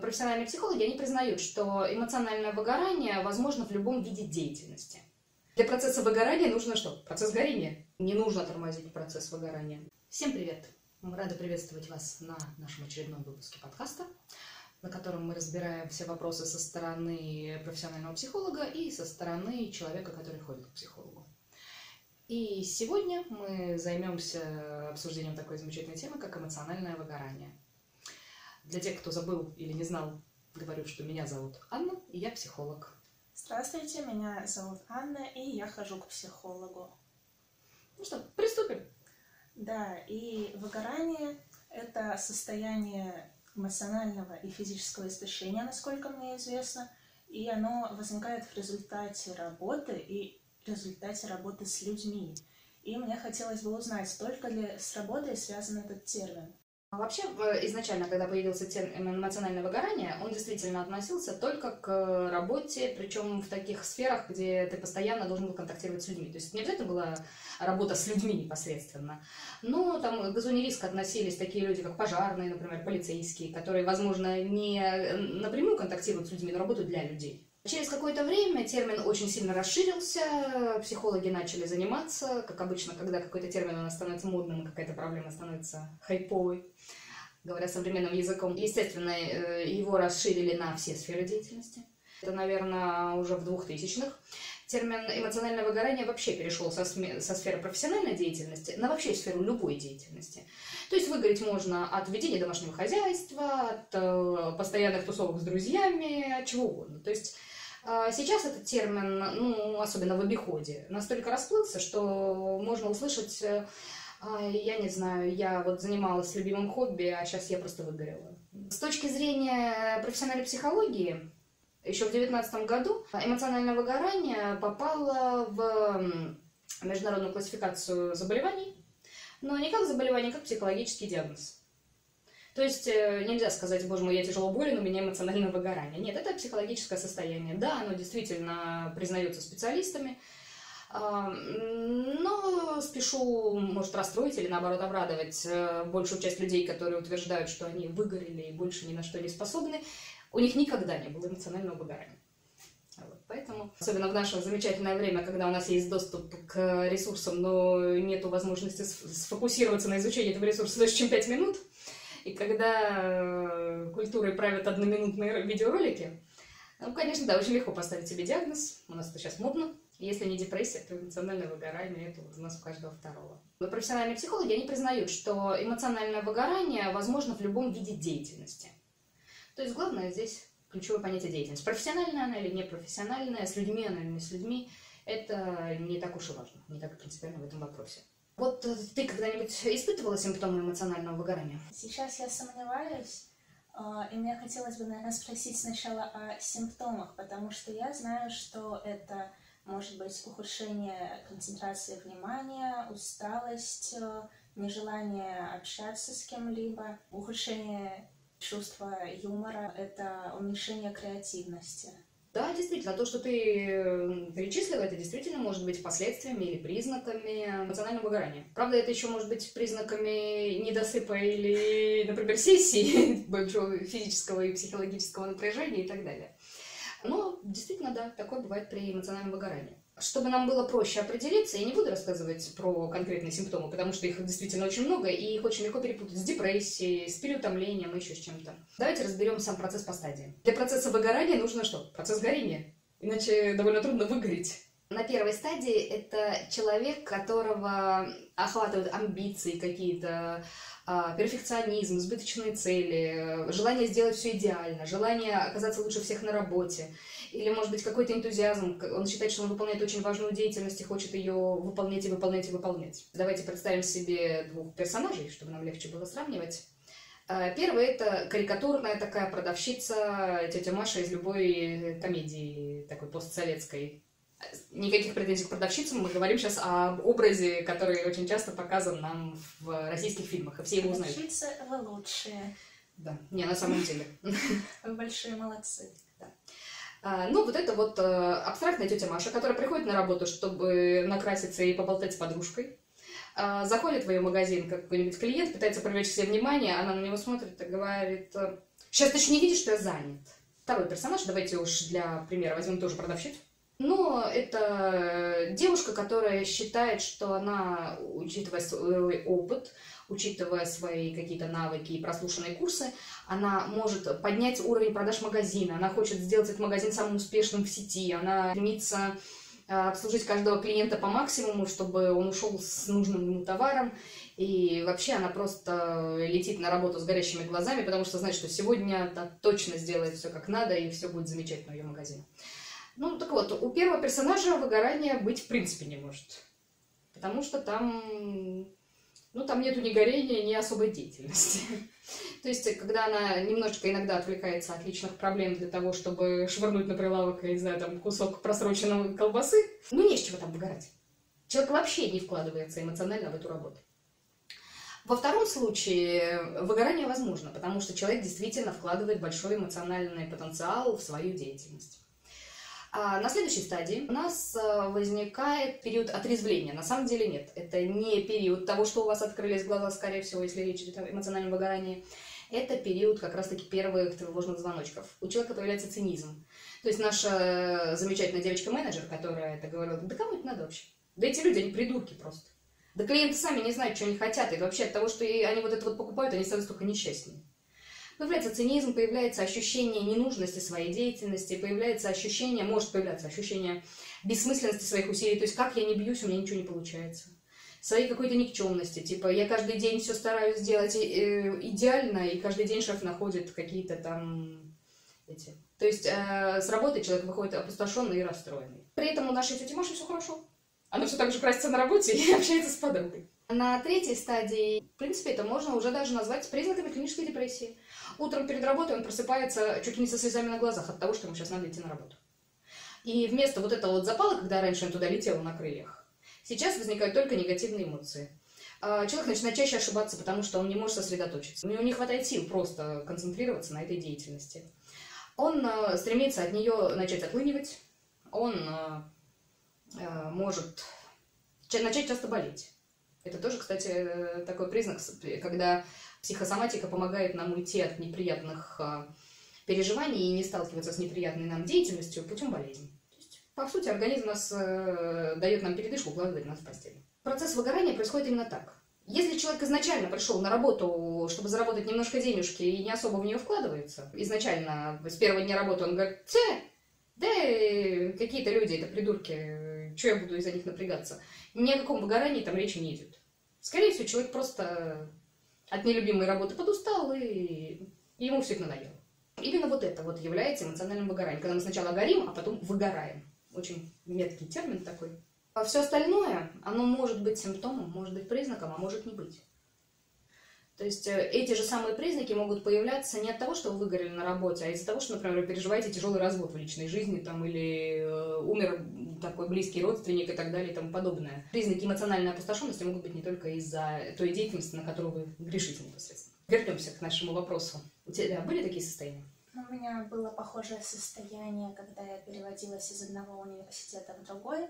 Профессиональные психологи, они признают, что эмоциональное выгорание возможно в любом виде деятельности. Для процесса выгорания нужно что? Процесс горения. Не нужно тормозить процесс выгорания. Всем привет! Мы рады приветствовать вас на нашем очередном выпуске подкаста, на котором мы разбираем все вопросы со стороны профессионального психолога и со стороны человека, который ходит к психологу. И сегодня мы займемся обсуждением такой замечательной темы, как эмоциональное выгорание. Для тех, кто забыл или не знал, говорю, что меня зовут Анна, и я психолог. Здравствуйте, меня зовут Анна, и я хожу к психологу. Ну что, приступим. Да, и выгорание – это состояние эмоционального и физического истощения, насколько мне известно, и оно возникает в результате работы и в результате работы с людьми. И мне хотелось бы узнать, только ли с работой связан этот термин? А вообще, изначально, когда появился термин эмоциональное выгорание, он действительно относился только к работе, причем в таких сферах, где ты постоянно должен был контактировать с людьми. То есть не обязательно была работа с людьми непосредственно. Но там к зоне риска относились такие люди, как пожарные, например, полицейские, которые, возможно, не напрямую контактируют с людьми, но работают для людей. Через какое-то время термин очень сильно расширился, психологи начали заниматься, как обычно, когда какой-то термин у нас становится модным, какая-то проблема становится хайповой, говоря современным языком. Естественно, э, его расширили на все сферы деятельности. Это, наверное, уже в 2000-х. Термин эмоциональное выгорание вообще перешел со, со сферы профессиональной деятельности на вообще сферу любой деятельности. То есть выгореть можно от ведения домашнего хозяйства, от э, постоянных тусовок с друзьями, от чего угодно. То есть сейчас этот термин, ну, особенно в обиходе, настолько расплылся, что можно услышать, э, я не знаю, я вот занималась любимым хобби, а сейчас я просто выгорела. С точки зрения профессиональной психологии, еще в 2019 году эмоциональное выгорание попало в международную классификацию заболеваний, но не как заболевание, а как психологический диагноз. То есть э, нельзя сказать, боже мой, я тяжело болен, у меня эмоциональное выгорание. Нет, это психологическое состояние. Да, оно действительно признается специалистами, но спешу, может, расстроить или, наоборот, обрадовать э, большую часть людей, которые утверждают, что они выгорели и больше ни на что не способны. У них никогда не было эмоционального выгорания. Вот, поэтому, особенно в наше замечательное время, когда у нас есть доступ к ресурсам, но нет возможности сфокусироваться на изучении этого ресурса дольше, чем 5 минут, и когда э, культурой правят одноминутные видеоролики, ну, конечно, да, очень легко поставить себе диагноз. У нас это сейчас модно. Если не депрессия, то эмоциональное выгорание, это у нас у каждого второго. Но профессиональные психологи, они признают, что эмоциональное выгорание возможно в любом виде деятельности. То есть главное здесь ключевое понятие деятельность. Профессиональная она или непрофессиональная, с людьми она или не с людьми, это не так уж и важно, не так принципиально в этом вопросе. Вот э, ты когда-нибудь испытывала симптомы эмоционального выгорания? Сейчас я сомневаюсь, а, и мне хотелось бы, наверное, спросить сначала о симптомах, потому что я знаю, что это может быть ухудшение концентрации внимания, усталость, э, нежелание общаться с кем-либо, ухудшение чувства юмора, это уменьшение креативности. Да, действительно, то, что ты перечислила, это действительно может быть последствиями или признаками эмоционального выгорания. Правда, это еще может быть признаками недосыпа или, например, сессии большого физического и психологического напряжения и так далее. Но действительно, да, такое бывает при эмоциональном выгорании. Чтобы нам было проще определиться, я не буду рассказывать про конкретные симптомы, потому что их действительно очень много, и их очень легко перепутать с депрессией, с переутомлением и еще с чем-то. Давайте разберем сам процесс по стадиям. Для процесса выгорания нужно что? Процесс горения. Иначе довольно трудно выгореть. На первой стадии это человек, которого охватывают амбиции какие-то, а, перфекционизм, избыточные цели, желание сделать все идеально, желание оказаться лучше всех на работе, или, может быть, какой-то энтузиазм, он считает, что он выполняет очень важную деятельность и хочет ее выполнять и выполнять и выполнять. Давайте представим себе двух персонажей, чтобы нам легче было сравнивать. А, первый это карикатурная такая продавщица, тетя Маша из любой комедии такой постсоветской никаких претензий к продавщицам, мы говорим сейчас об образе, который очень часто показан нам в российских фильмах, и все его узнают. Продавщицы, вы лучшие. Да, не, на самом деле. Вы большие молодцы. А, ну, вот это вот а, абстрактная тетя Маша, которая приходит на работу, чтобы накраситься и поболтать с подружкой. А, заходит в ее магазин какой-нибудь клиент, пытается привлечь все внимание, она на него смотрит и говорит, Сейчас ты еще не видишь, что я занят. Второй персонаж, давайте уж для примера возьмем тоже продавщицу. Но это девушка, которая считает, что она, учитывая свой опыт, учитывая свои какие-то навыки и прослушанные курсы, она может поднять уровень продаж магазина, она хочет сделать этот магазин самым успешным в сети, она стремится а, обслужить каждого клиента по максимуму, чтобы он ушел с нужным ему товаром. И вообще она просто летит на работу с горящими глазами, потому что знает, что сегодня она точно сделает все как надо, и все будет замечательно в ее магазине. Ну, так вот, у первого персонажа выгорания быть в принципе не может. Потому что там, ну, там нету ни горения, ни особой деятельности. То есть, когда она немножечко иногда отвлекается от личных проблем для того, чтобы швырнуть на прилавок, я не знаю, там, кусок просроченной колбасы, ну, не с чего там выгорать. Человек вообще не вкладывается эмоционально в эту работу. Во втором случае выгорание возможно, потому что человек действительно вкладывает большой эмоциональный потенциал в свою деятельность. А на следующей стадии у нас э, возникает период отрезвления. На самом деле нет, это не период того, что у вас открылись глаза, скорее всего, если речь идет о эмоциональном выгорании. Это период как раз-таки первых тревожных звоночков. У человека появляется цинизм. То есть наша замечательная девочка-менеджер, которая это говорила, да кому это надо вообще? Да эти люди, они придурки просто. Да клиенты сами не знают, что они хотят. И вообще от того, что они вот это вот покупают, они становятся только несчастнее. Появляется цинизм, появляется ощущение ненужности своей деятельности, появляется ощущение, может появляться ощущение бессмысленности своих усилий, то есть как я не бьюсь, у меня ничего не получается. Своей какой-то никчемности, типа я каждый день все стараюсь сделать э, идеально, и каждый день шеф находит какие-то там эти. То есть э, с работы человек выходит опустошенный и расстроенный. При этом у нашей тети Маши все хорошо. Она все так же красится на работе и общается с подругой. На третьей стадии, в принципе, это можно уже даже назвать признаками клинической депрессии. Утром перед работой он просыпается чуть ли не со слезами на глазах от того, что ему сейчас надо идти на работу. И вместо вот этого вот запала, когда раньше он туда летел на крыльях, сейчас возникают только негативные эмоции. А человек начинает чаще ошибаться, потому что он не может сосредоточиться. У него не хватает сил просто концентрироваться на этой деятельности. Он э, стремится от нее начать отлынивать, он э, э, может начать часто болеть. Это тоже, кстати, такой признак, когда психосоматика помогает нам уйти от неприятных а, переживаний и не сталкиваться с неприятной нам деятельностью путем болезни. То есть, по сути, организм нас э, дает нам передышку, укладывает нас в постель. Процесс выгорания происходит именно так. Если человек изначально пришел на работу, чтобы заработать немножко денежки и не особо в нее вкладывается, изначально с первого дня работы он говорит, те, да какие-то люди, это придурки, что я буду из-за них напрягаться. Ни о каком выгорании там речи не идет. Скорее всего, человек просто от нелюбимой работы подустал, и ему все это надоело. Именно вот это вот является эмоциональным выгоранием, когда мы сначала горим, а потом выгораем. Очень меткий термин такой. А все остальное, оно может быть симптомом, может быть признаком, а может не быть. То есть э, эти же самые признаки могут появляться не от того, что вы выгорели на работе, а из-за того, что, например, вы переживаете тяжелый развод в личной жизни, там, или э, умер такой близкий родственник и так далее и тому подобное. Признаки эмоциональной опустошенности могут быть не только из-за той деятельности, на которую вы грешите непосредственно. Вернемся к нашему вопросу. У тебя были такие состояния? Ну, у меня было похожее состояние, когда я переводилась из одного университета в другой.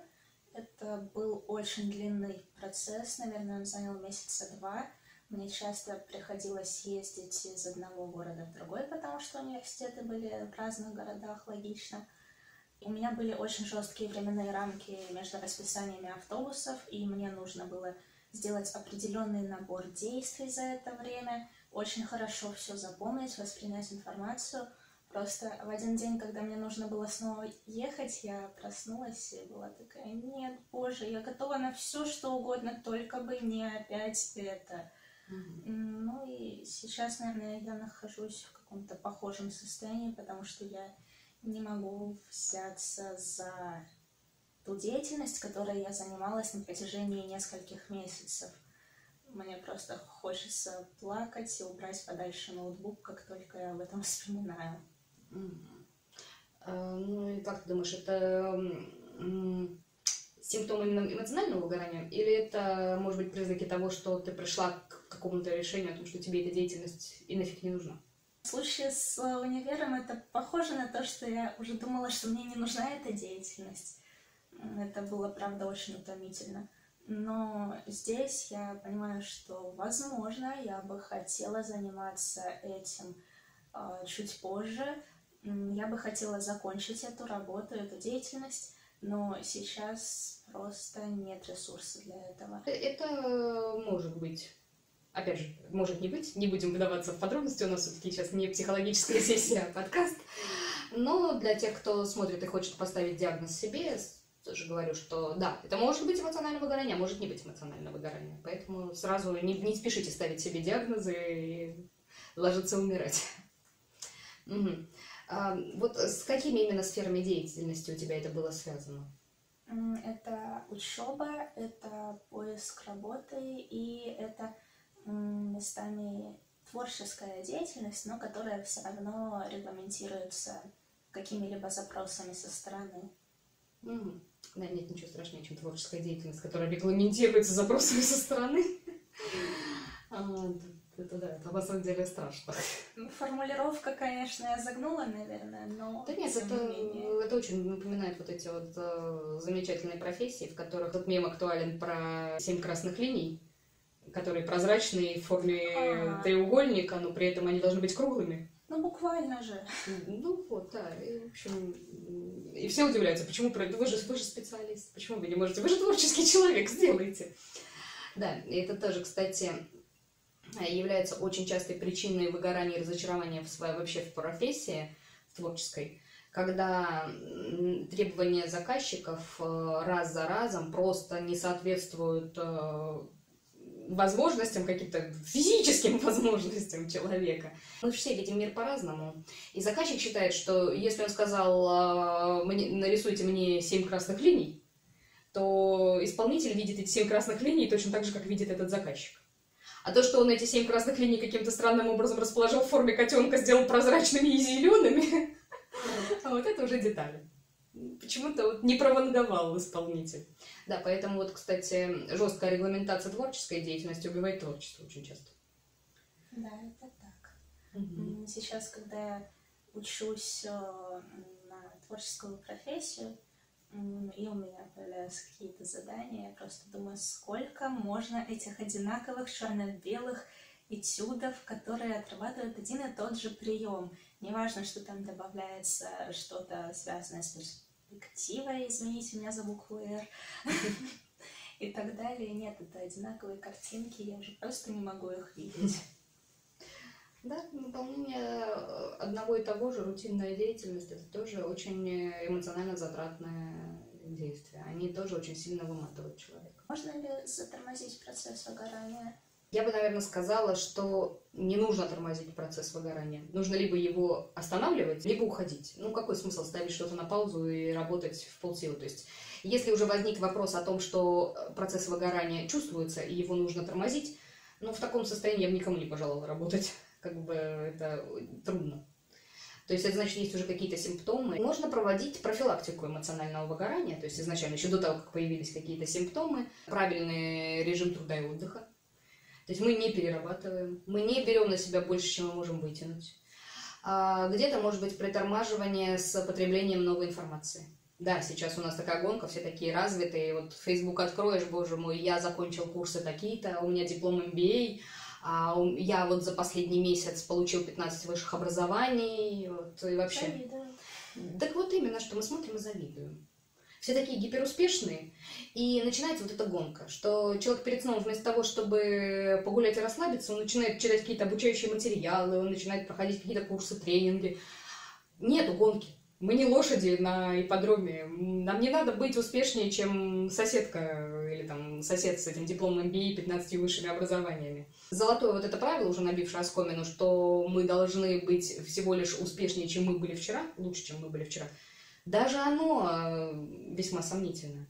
Это был очень длинный процесс, наверное, он занял месяца два. Мне часто приходилось ездить из одного города в другой, потому что университеты были в разных городах, логично. У меня были очень жесткие временные рамки между расписаниями автобусов, и мне нужно было сделать определенный набор действий за это время, очень хорошо все запомнить, воспринять информацию. Просто в один день, когда мне нужно было снова ехать, я проснулась и была такая, нет, боже, я готова на все, что угодно, только бы не опять это. Ну и сейчас, наверное, я нахожусь в каком-то похожем состоянии, потому что я не могу взяться за ту деятельность, которой я занималась на протяжении нескольких месяцев. Мне просто хочется плакать и убрать подальше ноутбук, как только я об этом вспоминаю. А, ну и как ты думаешь, это симптом именно эмоционального выгорания? Или это, может быть, признаки того, что ты пришла какому-то решению о том, что тебе эта деятельность и нафиг не нужна? В случае с универом это похоже на то, что я уже думала, что мне не нужна эта деятельность. Это было, правда, очень утомительно. Но здесь я понимаю, что, возможно, я бы хотела заниматься этим а, чуть позже. Я бы хотела закончить эту работу, эту деятельность, но сейчас просто нет ресурсов для этого. Это может быть. Опять же, может не быть, не будем вдаваться в подробности, у нас все-таки сейчас не психологическая сессия, а подкаст. Но для тех, кто смотрит и хочет поставить диагноз себе, тоже говорю, что да, это может быть эмоциональное выгорание, а может не быть эмоциональное выгорание. Поэтому сразу не, не спешите ставить себе диагнозы и ложиться умирать. Угу. А, вот с какими именно сферами деятельности у тебя это было связано? Это учеба, это поиск работы и это местами творческая деятельность, но которая все равно регламентируется какими-либо запросами со стороны. Угу. Да, нет ничего страшнее, чем творческая деятельность, которая регламентируется запросами со стороны. А, это да, это на самом деле страшно. Ну, формулировка, конечно, я загнула, наверное, но... Да нет, это, это очень напоминает вот эти вот э, замечательные профессии, в которых этот мем актуален про семь красных линий, которые прозрачные в форме А-а-а. треугольника, но при этом они должны быть круглыми. Ну, буквально же. Ну, вот, да. И, в общем, и все удивляются, почему вы же, вы же специалист, почему вы не можете? Вы же творческий человек, сделайте. Да, и это тоже, кстати, является очень частой причиной выгорания и разочарования в своей, вообще в профессии в творческой, когда требования заказчиков э, раз за разом просто не соответствуют э, возможностям, каким-то физическим возможностям человека. Мы все видим мир по-разному. И заказчик считает, что если он сказал, а, нарисуйте мне семь красных линий, то исполнитель видит эти семь красных линий точно так же, как видит этот заказчик. А то, что он эти семь красных линий каким-то странным образом расположил в форме котенка, сделал прозрачными и зелеными, вот это уже детали почему-то вот не прованговал исполнитель. Да, поэтому вот, кстати, жесткая регламентация творческой деятельности убивает творчество очень часто. Да, это так. Угу. Сейчас, когда я учусь э, на творческую профессию, и у меня появляются какие-то задания, я просто думаю, сколько можно этих одинаковых черно-белых этюдов, которые отрабатывают один и тот же прием. Неважно, что там добавляется что-то связанное с перспективой, извините меня за букву «Р», и так далее. Нет, это одинаковые картинки, я уже просто не могу их видеть. Да, выполнение одного и того же, рутинная деятельность, это тоже очень эмоционально затратное действие. Они тоже очень сильно выматывают человека. Можно ли затормозить процесс выгорания? Я бы, наверное, сказала, что не нужно тормозить процесс выгорания. Нужно либо его останавливать, либо уходить. Ну, какой смысл ставить что-то на паузу и работать в полсилы? То есть, если уже возник вопрос о том, что процесс выгорания чувствуется и его нужно тормозить, ну, в таком состоянии я бы никому не пожелала работать. Как бы это трудно. То есть это значит, есть уже какие-то симптомы. Можно проводить профилактику эмоционального выгорания, то есть изначально, еще до того, как появились какие-то симптомы, правильный режим труда и отдыха, то есть мы не перерабатываем, мы не берем на себя больше, чем мы можем вытянуть. А где-то может быть притормаживание с потреблением новой информации. Да, сейчас у нас такая гонка, все такие развитые. Вот Facebook откроешь, боже мой, я закончил курсы такие-то, у меня диплом MBA, а я вот за последний месяц получил 15 высших образований. Вот, и вообще. Завидую. Так вот именно, что мы смотрим и завидуем все такие гиперуспешные, и начинается вот эта гонка, что человек перед сном вместо того, чтобы погулять и расслабиться, он начинает читать какие-то обучающие материалы, он начинает проходить какие-то курсы, тренинги. Нету гонки. Мы не лошади на ипподроме. Нам не надо быть успешнее, чем соседка или там сосед с этим дипломом MBA и 15 высшими образованиями. Золотое вот это правило, уже набившее оскомину, что мы должны быть всего лишь успешнее, чем мы были вчера, лучше, чем мы были вчера – даже оно э, весьма сомнительно.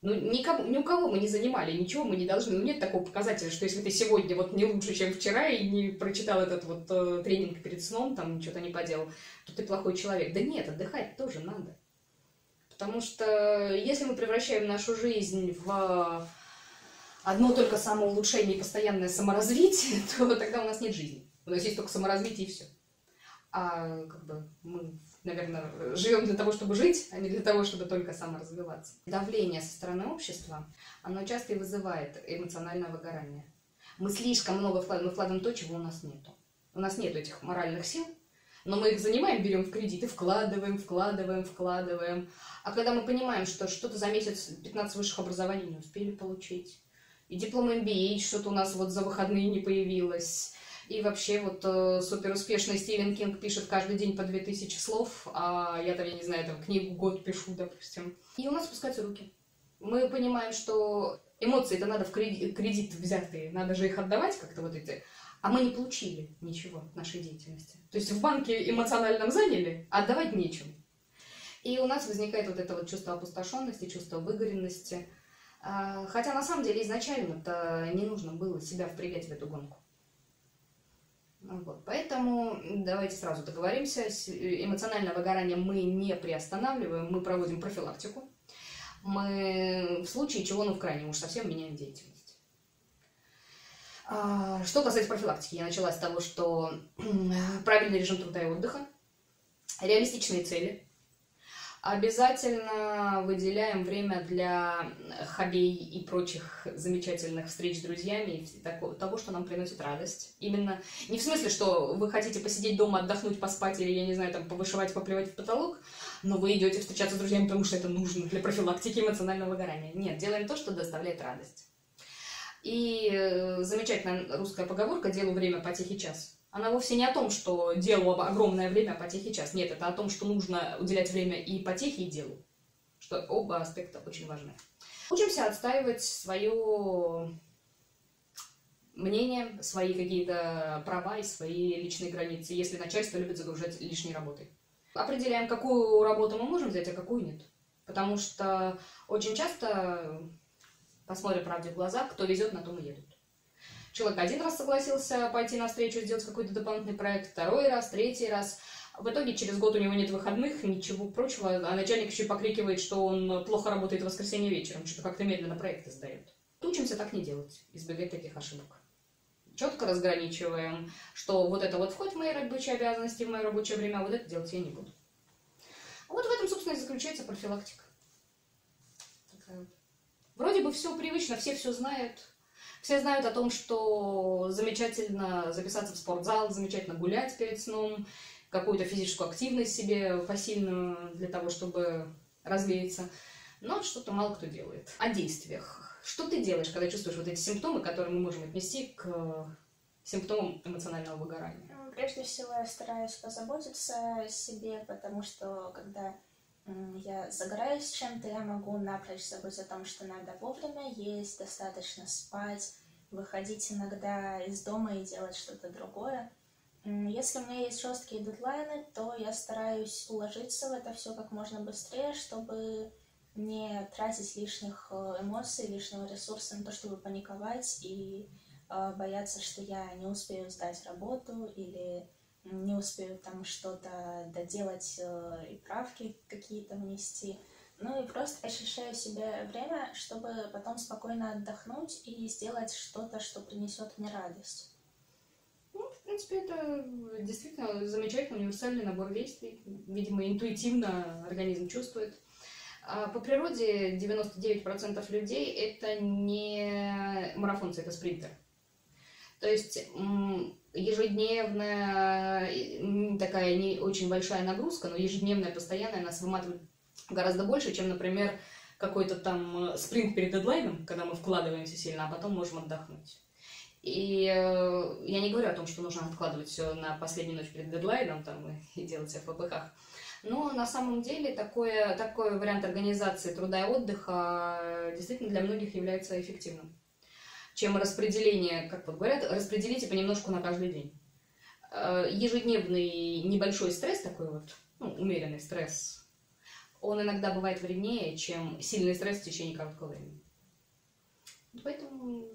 Ну, никому, ни у кого мы не занимали, ничего мы не должны. Ну, нет такого показателя, что если ты сегодня вот не лучше, чем вчера, и не прочитал этот вот э, тренинг перед сном, там что-то не поделал, то ты плохой человек. Да нет, отдыхать тоже надо. Потому что если мы превращаем нашу жизнь в одно только самоулучшение и постоянное саморазвитие, то тогда у нас нет жизни. У нас есть только саморазвитие и все. А как бы мы наверное, живем для того, чтобы жить, а не для того, чтобы только саморазвиваться. Давление со стороны общества, оно часто и вызывает эмоциональное выгорание. Мы слишком много вкладываем, мы вкладываем то, чего у нас нету. У нас нет этих моральных сил, Но мы их занимаем, берем в кредит и вкладываем, вкладываем, вкладываем. А когда мы понимаем, что что-то за месяц 15 высших образований не успели получить, и диплом MBA что-то у нас вот за выходные не появилось, и вообще вот э, супер успешный Стивен Кинг пишет каждый день по 2000 слов, а я там, я не знаю, там книгу год пишу, допустим. И у нас спускаются руки. Мы понимаем, что эмоции это надо в кредит, кредит взятые, надо же их отдавать как-то вот эти. А мы не получили ничего в нашей деятельности. То есть в банке эмоциональном заняли, отдавать нечем. И у нас возникает вот это вот чувство опустошенности, чувство выгоренности. А, хотя на самом деле изначально-то не нужно было себя впрягать в эту гонку. Вот. Поэтому давайте сразу договоримся. Эмоциональное выгорание мы не приостанавливаем, мы проводим профилактику. Мы в случае чего, ну в крайнем уж совсем меняем деятельность. А, что касается профилактики, я начала с того, что правильный режим труда и отдыха, реалистичные цели – Обязательно выделяем время для хоббей и прочих замечательных встреч с друзьями того, что нам приносит радость. Именно не в смысле, что вы хотите посидеть дома, отдохнуть, поспать или, я не знаю, там, повышивать, поплевать в потолок, но вы идете встречаться с друзьями, потому что это нужно для профилактики эмоционального выгорания. Нет, делаем то, что доставляет радость. И э, замечательная русская поговорка «делу время потехи час» она вовсе не о том, что делу огромное время, а потехе час. Нет, это о том, что нужно уделять время и потехе, и делу. Что оба аспекта очень важны. Учимся отстаивать свое мнение, свои какие-то права и свои личные границы, если начальство любит загружать лишней работой. Определяем, какую работу мы можем взять, а какую нет. Потому что очень часто, посмотрим правде в глаза, кто везет, на том и едут. Человек один раз согласился пойти на встречу, сделать какой-то дополнительный проект, второй раз, третий раз. В итоге через год у него нет выходных, ничего прочего, а начальник еще покрикивает, что он плохо работает в воскресенье вечером, что-то как-то медленно проекты сдает. Учимся так не делать, избегать таких ошибок. Четко разграничиваем, что вот это вот входит в мои рабочие обязанности, в мое рабочее время, а вот это делать я не буду. Вот в этом, собственно, и заключается профилактика. Вроде бы все привычно, все все знают, все знают о том, что замечательно записаться в спортзал, замечательно гулять перед сном, какую-то физическую активность себе посильную для того, чтобы развеяться. Но что-то мало кто делает. О действиях. Что ты делаешь, когда чувствуешь вот эти симптомы, которые мы можем отнести к симптомам эмоционального выгорания? Ну, прежде всего, я стараюсь позаботиться о себе, потому что когда я загораюсь чем-то, я могу напрочь забыть о том, что надо вовремя есть, достаточно спать, выходить иногда из дома и делать что-то другое. Если у меня есть жесткие дедлайны, то я стараюсь уложиться в это все как можно быстрее, чтобы не тратить лишних э, эмоций, лишнего ресурса на то, чтобы паниковать и э, бояться, что я не успею сдать работу или не успею там что-то доделать э, и правки какие-то внести. Ну и просто ощущаю себе время, чтобы потом спокойно отдохнуть и сделать что-то, что принесет мне радость. Ну, в принципе, это действительно замечательный универсальный набор действий. Видимо, интуитивно организм чувствует. А по природе 99% людей это не марафонцы, это спринтеры. То есть ежедневная такая не очень большая нагрузка, но ежедневная, постоянная нас выматывает гораздо больше, чем, например, какой-то там э, спринт перед дедлайном, когда мы вкладываемся сильно, а потом можем отдохнуть. И э, я не говорю о том, что нужно откладывать все на последнюю ночь перед дедлайном там, и делать все в ППХ. Но на самом деле такое, такой вариант организации труда и отдыха э, действительно для многих является эффективным чем распределение, как вот говорят, распределите понемножку на каждый день. Э, ежедневный небольшой стресс такой вот, ну, умеренный стресс, он иногда бывает вреднее, чем сильный стресс в течение короткого времени. Поэтому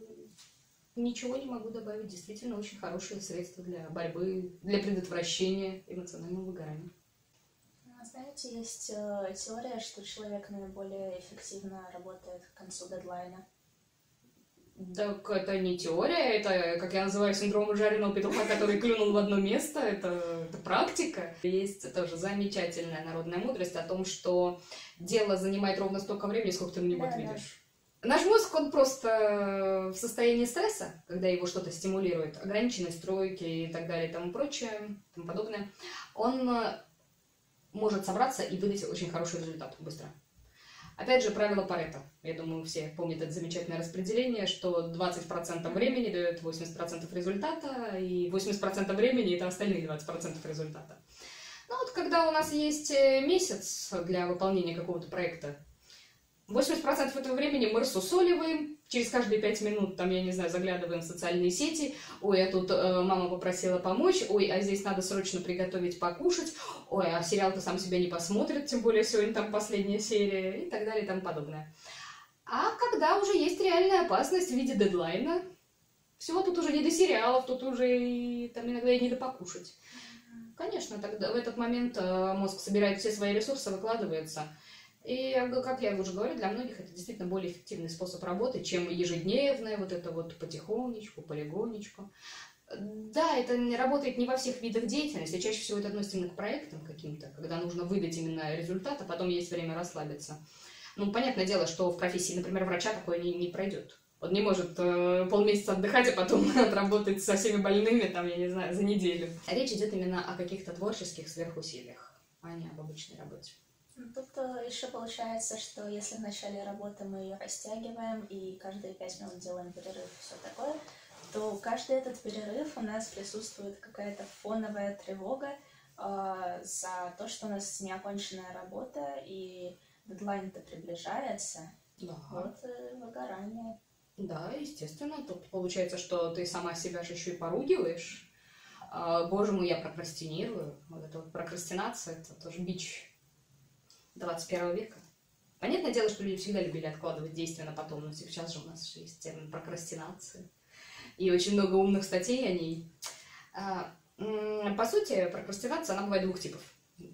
ничего не могу добавить. Действительно очень хорошее средство для борьбы, для предотвращения эмоционального выгорания. А знаете, есть э, теория, что человек наиболее эффективно работает к концу дедлайна. Так это не теория, это, как я называю, синдром жареного петуха, который клюнул в одно место, это, это практика. Есть тоже замечательная народная мудрость о том, что дело занимает ровно столько времени, сколько ты на него да, отведешь. Наш мозг, он просто в состоянии стресса, когда его что-то стимулирует, ограниченной стройки и так далее и тому прочее, тому подобное, он э, может собраться и выдать очень хороший результат быстро. Опять же, правило Паретта. Я думаю, все помнят это замечательное распределение, что 20% времени дает 80% результата, и 80% времени это остальные 20% результата. Ну вот, когда у нас есть э, месяц для выполнения какого-то проекта, 80% этого времени мы рассусоливаем, через каждые 5 минут, там, я не знаю, заглядываем в социальные сети, ой, а тут э, мама попросила помочь, ой, а здесь надо срочно приготовить покушать, ой, а сериал-то сам себя не посмотрит, тем более сегодня там последняя серия и так далее и тому подобное. А когда уже есть реальная опасность в виде дедлайна, всего тут уже не до сериалов, тут уже и, там иногда и не до покушать. Конечно, тогда в этот момент э, мозг собирает все свои ресурсы, выкладывается – и, как я уже говорю, для многих это действительно более эффективный способ работы, чем ежедневное вот это вот потихонечку, полигонечку. Да, это не работает не во всех видах деятельности, чаще всего это относится именно к проектам каким-то, когда нужно выдать именно результат, а потом есть время расслабиться. Ну, понятное дело, что в профессии, например, врача такое не, не пройдет. Он не может э, полмесяца отдыхать, а потом отработать со всеми больными, там, я не знаю, за неделю. Речь идет именно о каких-то творческих сверхусилиях, а не об обычной работе. Ну, тут э, еще получается, что если в начале работы мы ее растягиваем и каждые пять минут делаем перерыв и все такое, то каждый этот перерыв у нас присутствует какая-то фоновая тревога э, за то, что у нас неоконченная работа и дедлайн-то приближается. Да. Вот э, выгорание. Да, естественно. Тут получается, что ты сама себя же еще и поругиваешь. А, боже мой, я прокрастинирую. Вот это вот прокрастинация, это тоже бич 21 века. Понятное дело, что люди всегда любили откладывать действия на потом, но сейчас же у нас есть термин прокрастинация. И очень много умных статей о ней. А, по сути, прокрастинация, она бывает двух типов.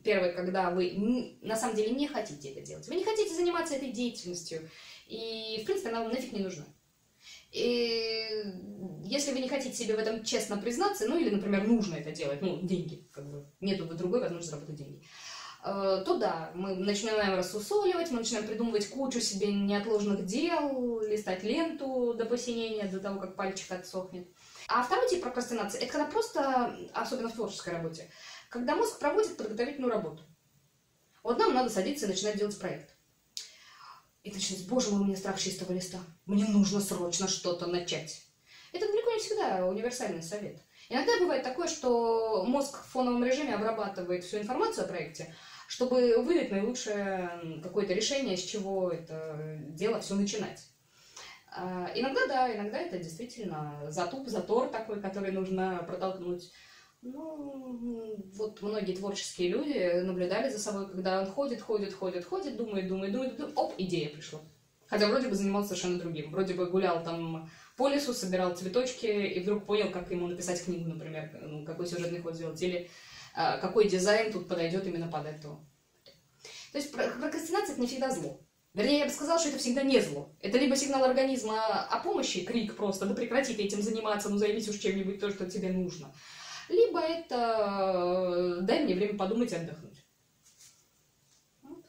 Первый, когда вы на самом деле не хотите это делать. Вы не хотите заниматься этой деятельностью. И, в принципе, она вам нафиг не нужна. И если вы не хотите себе в этом честно признаться, ну или, например, нужно это делать, ну, деньги, как бы, нету другой возможности заработать деньги, то да, мы начинаем рассусоливать, мы начинаем придумывать кучу себе неотложных дел, листать ленту до посинения, до того, как пальчик отсохнет. А второй тип прокрастинации – это когда просто, особенно в творческой работе, когда мозг проводит подготовительную работу. Вот нам надо садиться и начинать делать проект. И ты начинаешь, боже мой, у меня страх чистого листа. Мне нужно срочно что-то начать. Это далеко не всегда универсальный совет. Иногда бывает такое, что мозг в фоновом режиме обрабатывает всю информацию о проекте, чтобы выдать наилучшее какое-то решение, с чего это дело все начинать. А, иногда, да, иногда это действительно затуп, затор такой, который нужно протолкнуть. Ну, вот многие творческие люди наблюдали за собой, когда он ходит, ходит, ходит, ходит, думает, думает, думает, думает оп, идея пришла. Хотя вроде бы занимался совершенно другим. Вроде бы гулял там по лесу, собирал цветочки и вдруг понял, как ему написать книгу, например, ну, какой сюжетный ход сделать. Или а, какой дизайн тут подойдет именно под это. То есть прокрастинация это не всегда зло. Вернее, я бы сказала, что это всегда не зло. Это либо сигнал организма о помощи, крик просто, да прекрати ты этим заниматься, ну займись уж чем-нибудь то, что тебе нужно. Либо это э, дай мне время подумать и отдохнуть. Вот,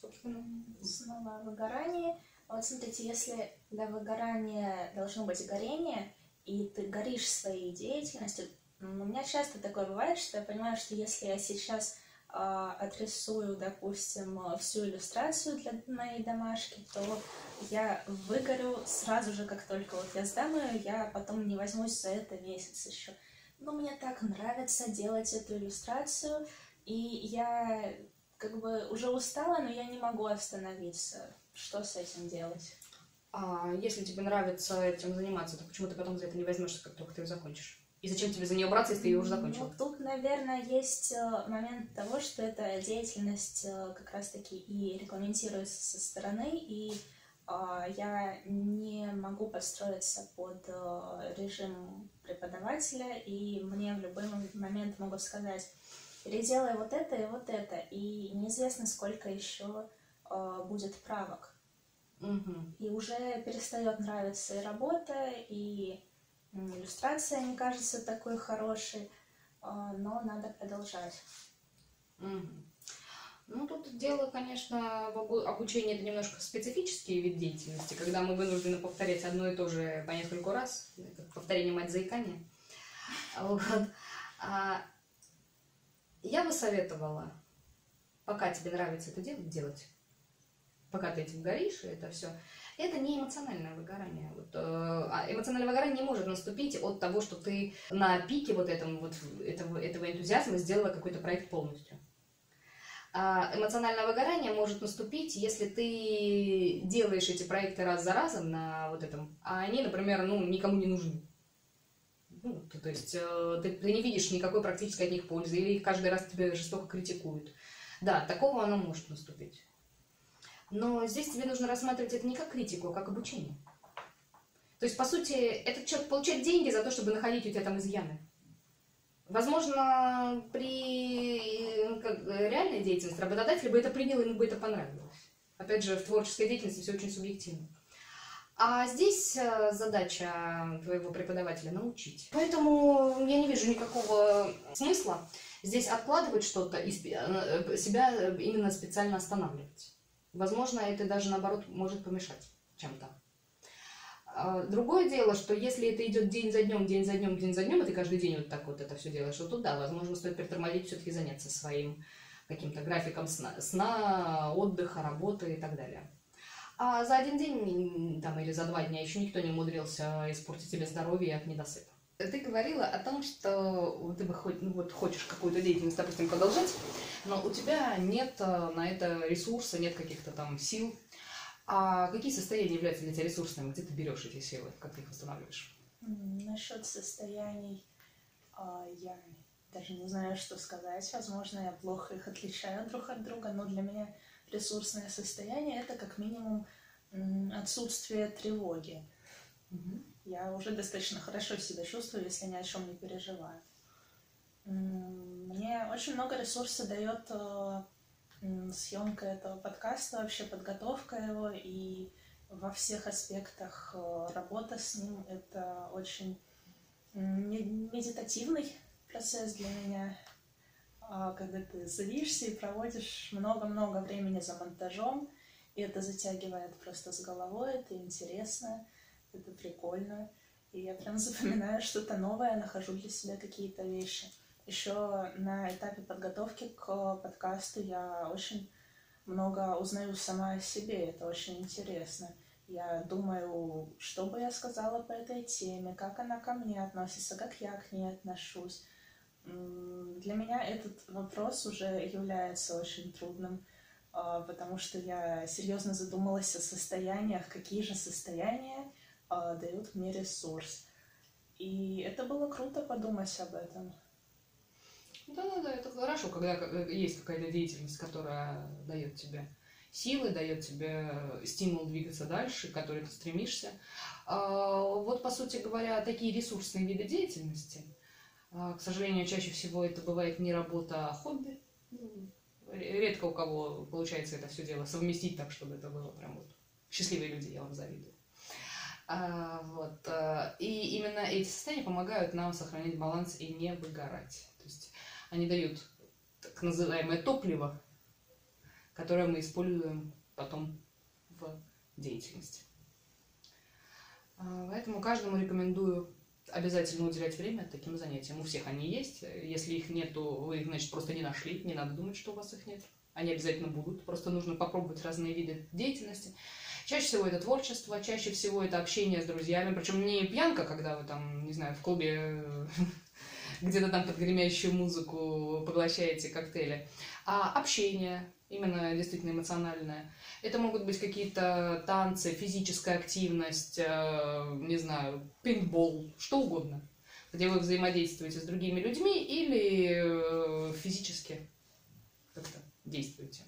собственно. Снова выгорание. Вот смотрите, если для выгорания должно быть горение, и ты горишь своей деятельностью, у меня часто такое бывает, что я понимаю, что если я сейчас э, отрисую, допустим, всю иллюстрацию для моей домашки, то я выгорю сразу же, как только вот я сдам ее, я потом не возьмусь за это месяц еще. Но мне так нравится делать эту иллюстрацию, и я как бы уже устала, но я не могу остановиться. Что с этим делать? А если тебе нравится этим заниматься, то почему ты потом за это не возьмешься, как только ты ее закончишь? И зачем тебе за нее браться, если ты ее уже закончила? Ну, тут, наверное, есть э, момент того, что эта деятельность э, как раз-таки и регламентируется со стороны, и э, я не могу подстроиться под э, режим преподавателя, и мне в любой момент могут сказать, переделай вот это и вот это, и неизвестно, сколько еще будет правок. Угу. И уже перестает нравиться и работа, и иллюстрация не кажется такой хорошей, а, но надо продолжать. Угу. Ну, тут дело, конечно, в обучении это немножко специфический вид деятельности, когда мы вынуждены повторять одно и то же по несколько раз, как повторение мать заикания. Вот. А я бы советовала, пока тебе нравится это делать, делать. Пока ты этим горишь, и это все. Это не эмоциональное выгорание. Вот, э, а эмоциональное выгорание не может наступить от того, что ты на пике вот, этом, вот этого, этого энтузиазма сделала какой-то проект полностью. А эмоциональное выгорание может наступить, если ты делаешь эти проекты раз за разом на вот этом, а они, например, ну, никому не нужны. Ну, то, то есть э, ты, ты не видишь никакой практической от них пользы, или их каждый раз тебя жестоко критикуют. Да, такого оно может наступить. Но здесь тебе нужно рассматривать это не как критику, а как обучение. То есть, по сути, этот человек получает деньги за то, чтобы находить у тебя там изъяны. Возможно, при как, реальной деятельности работодатель бы это принял, ему бы это понравилось. Опять же, в творческой деятельности все очень субъективно. А здесь э, задача твоего преподавателя научить. Поэтому я не вижу никакого смысла здесь откладывать что-то и э, себя именно специально останавливать. Возможно, это даже наоборот может помешать чем-то. А, другое дело, что если это идет день за днем, день за днем, день за днем, и ты каждый день вот так вот это все делаешь, то тут да, возможно, стоит притормозить, все-таки заняться своим каким-то графиком сна, сна, отдыха, работы и так далее. А за один день там, или за два дня еще никто не умудрился испортить себе здоровье от недосыпа. Ты говорила о том, что ты бы хоть, ну, вот, хочешь какую-то деятельность, допустим, продолжать, но у тебя нет э, на это ресурса, нет каких-то там сил. А какие состояния являются для тебя ресурсными? Где ты берешь эти силы? Как ты их восстанавливаешь? Насчет состояний а, я даже не знаю, что сказать. Возможно, я плохо их отличаю друг от друга, но для меня ресурсное состояние это как минимум отсутствие тревоги. Угу. Я уже достаточно хорошо себя чувствую, если ни о чем не переживаю. Мне очень много ресурса дает э, съемка этого подкаста, вообще подготовка его и во всех аспектах э, работа с ним. Это очень медитативный процесс для меня, а, когда ты садишься и проводишь много-много времени за монтажом, и это затягивает просто с головой, это интересно, это прикольно. И я прям запоминаю что-то новое, нахожу для себя какие-то вещи. Еще на этапе подготовки к подкасту я очень много узнаю сама о себе, это очень интересно. Я думаю, что бы я сказала по этой теме, как она ко мне относится, как я к ней отношусь. Для меня этот вопрос уже является очень трудным, а, потому что я серьезно задумалась о состояниях, какие же состояния а, дают мне ресурс. И это было круто подумать об этом. Да-да-да, это хорошо, когда есть какая-то деятельность, которая дает тебе силы, дает тебе стимул двигаться дальше, к которой ты стремишься. А, вот, по сути говоря, такие ресурсные виды деятельности, а, к сожалению, чаще всего это бывает не работа, а хобби. Редко у кого получается это все дело совместить так, чтобы это было прям вот счастливые люди, я вам завидую. А, вот. И именно эти состояния помогают нам сохранить баланс и не выгорать. То есть они дают так называемое топливо, которое мы используем потом в деятельности. А, поэтому каждому рекомендую обязательно уделять время таким занятиям. У всех они есть. Если их нет, то вы их, значит, просто не нашли. Не надо думать, что у вас их нет. Они обязательно будут. Просто нужно попробовать разные виды деятельности. Чаще всего это творчество, чаще всего это общение с друзьями. Причем не пьянка, когда вы там, не знаю, в клубе где-то там под гремящую музыку поглощаете коктейли, а общение, именно действительно эмоциональное. Это могут быть какие-то танцы, физическая активность, э, не знаю, пинбол, что угодно, где вы взаимодействуете с другими людьми или э, физически как-то действуете.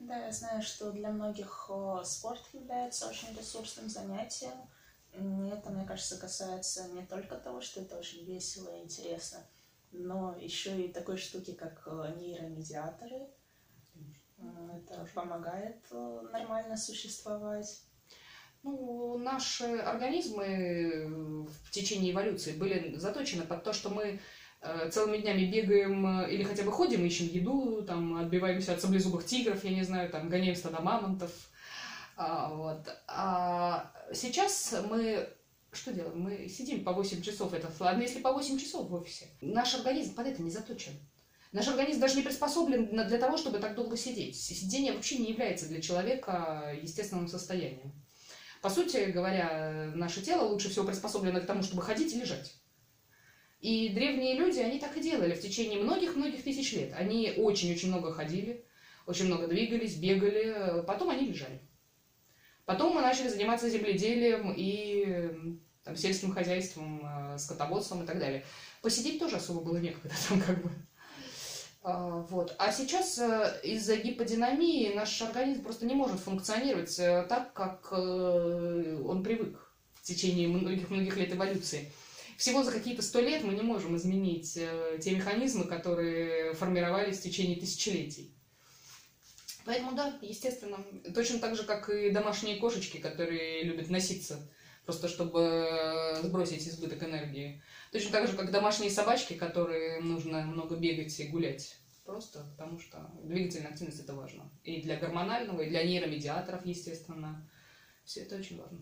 Да, я знаю, что для многих э, спорт является очень ресурсным занятием, это, мне кажется, касается не только того, что это очень весело и интересно, но еще и такой штуки, как э, нейромедиаторы. Это помогает э, нормально существовать. Ну, наши организмы в течение эволюции были заточены под то, что мы э, целыми днями бегаем э, или хотя бы ходим, ищем еду, там, отбиваемся от саблезубых тигров, я не знаю, там, гоняем стадо мамонтов. А, вот. А сейчас мы что делаем? Мы сидим по 8 часов, это ладно, если по 8 часов в офисе. Наш организм под это не заточен. Наш организм даже не приспособлен для того, чтобы так долго сидеть. Сидение вообще не является для человека естественным состоянием. По сути говоря, наше тело лучше всего приспособлено к тому, чтобы ходить и лежать. И древние люди, они так и делали в течение многих-многих тысяч лет. Они очень-очень много ходили, очень много двигались, бегали, потом они лежали. Потом мы начали заниматься земледелием и там, сельским хозяйством, э, скотоводством и так далее. Посидеть тоже особо было некогда там как бы. А, вот. А сейчас э, из-за гиподинамии наш организм просто не может функционировать э, так, как он привык в течение многих-многих лет эволюции. Всего за какие-то сто лет мы не можем изменить те механизмы, которые формировались в течение тысячелетий. Поэтому да, естественно. Точно так же, как и домашние кошечки, которые любят носиться, просто чтобы сбросить избыток энергии. Точно так же, как домашние собачки, которые нужно много бегать и гулять. Просто потому что двигательная активность это важно. И для гормонального, и для нейромедиаторов, естественно. Все это очень важно.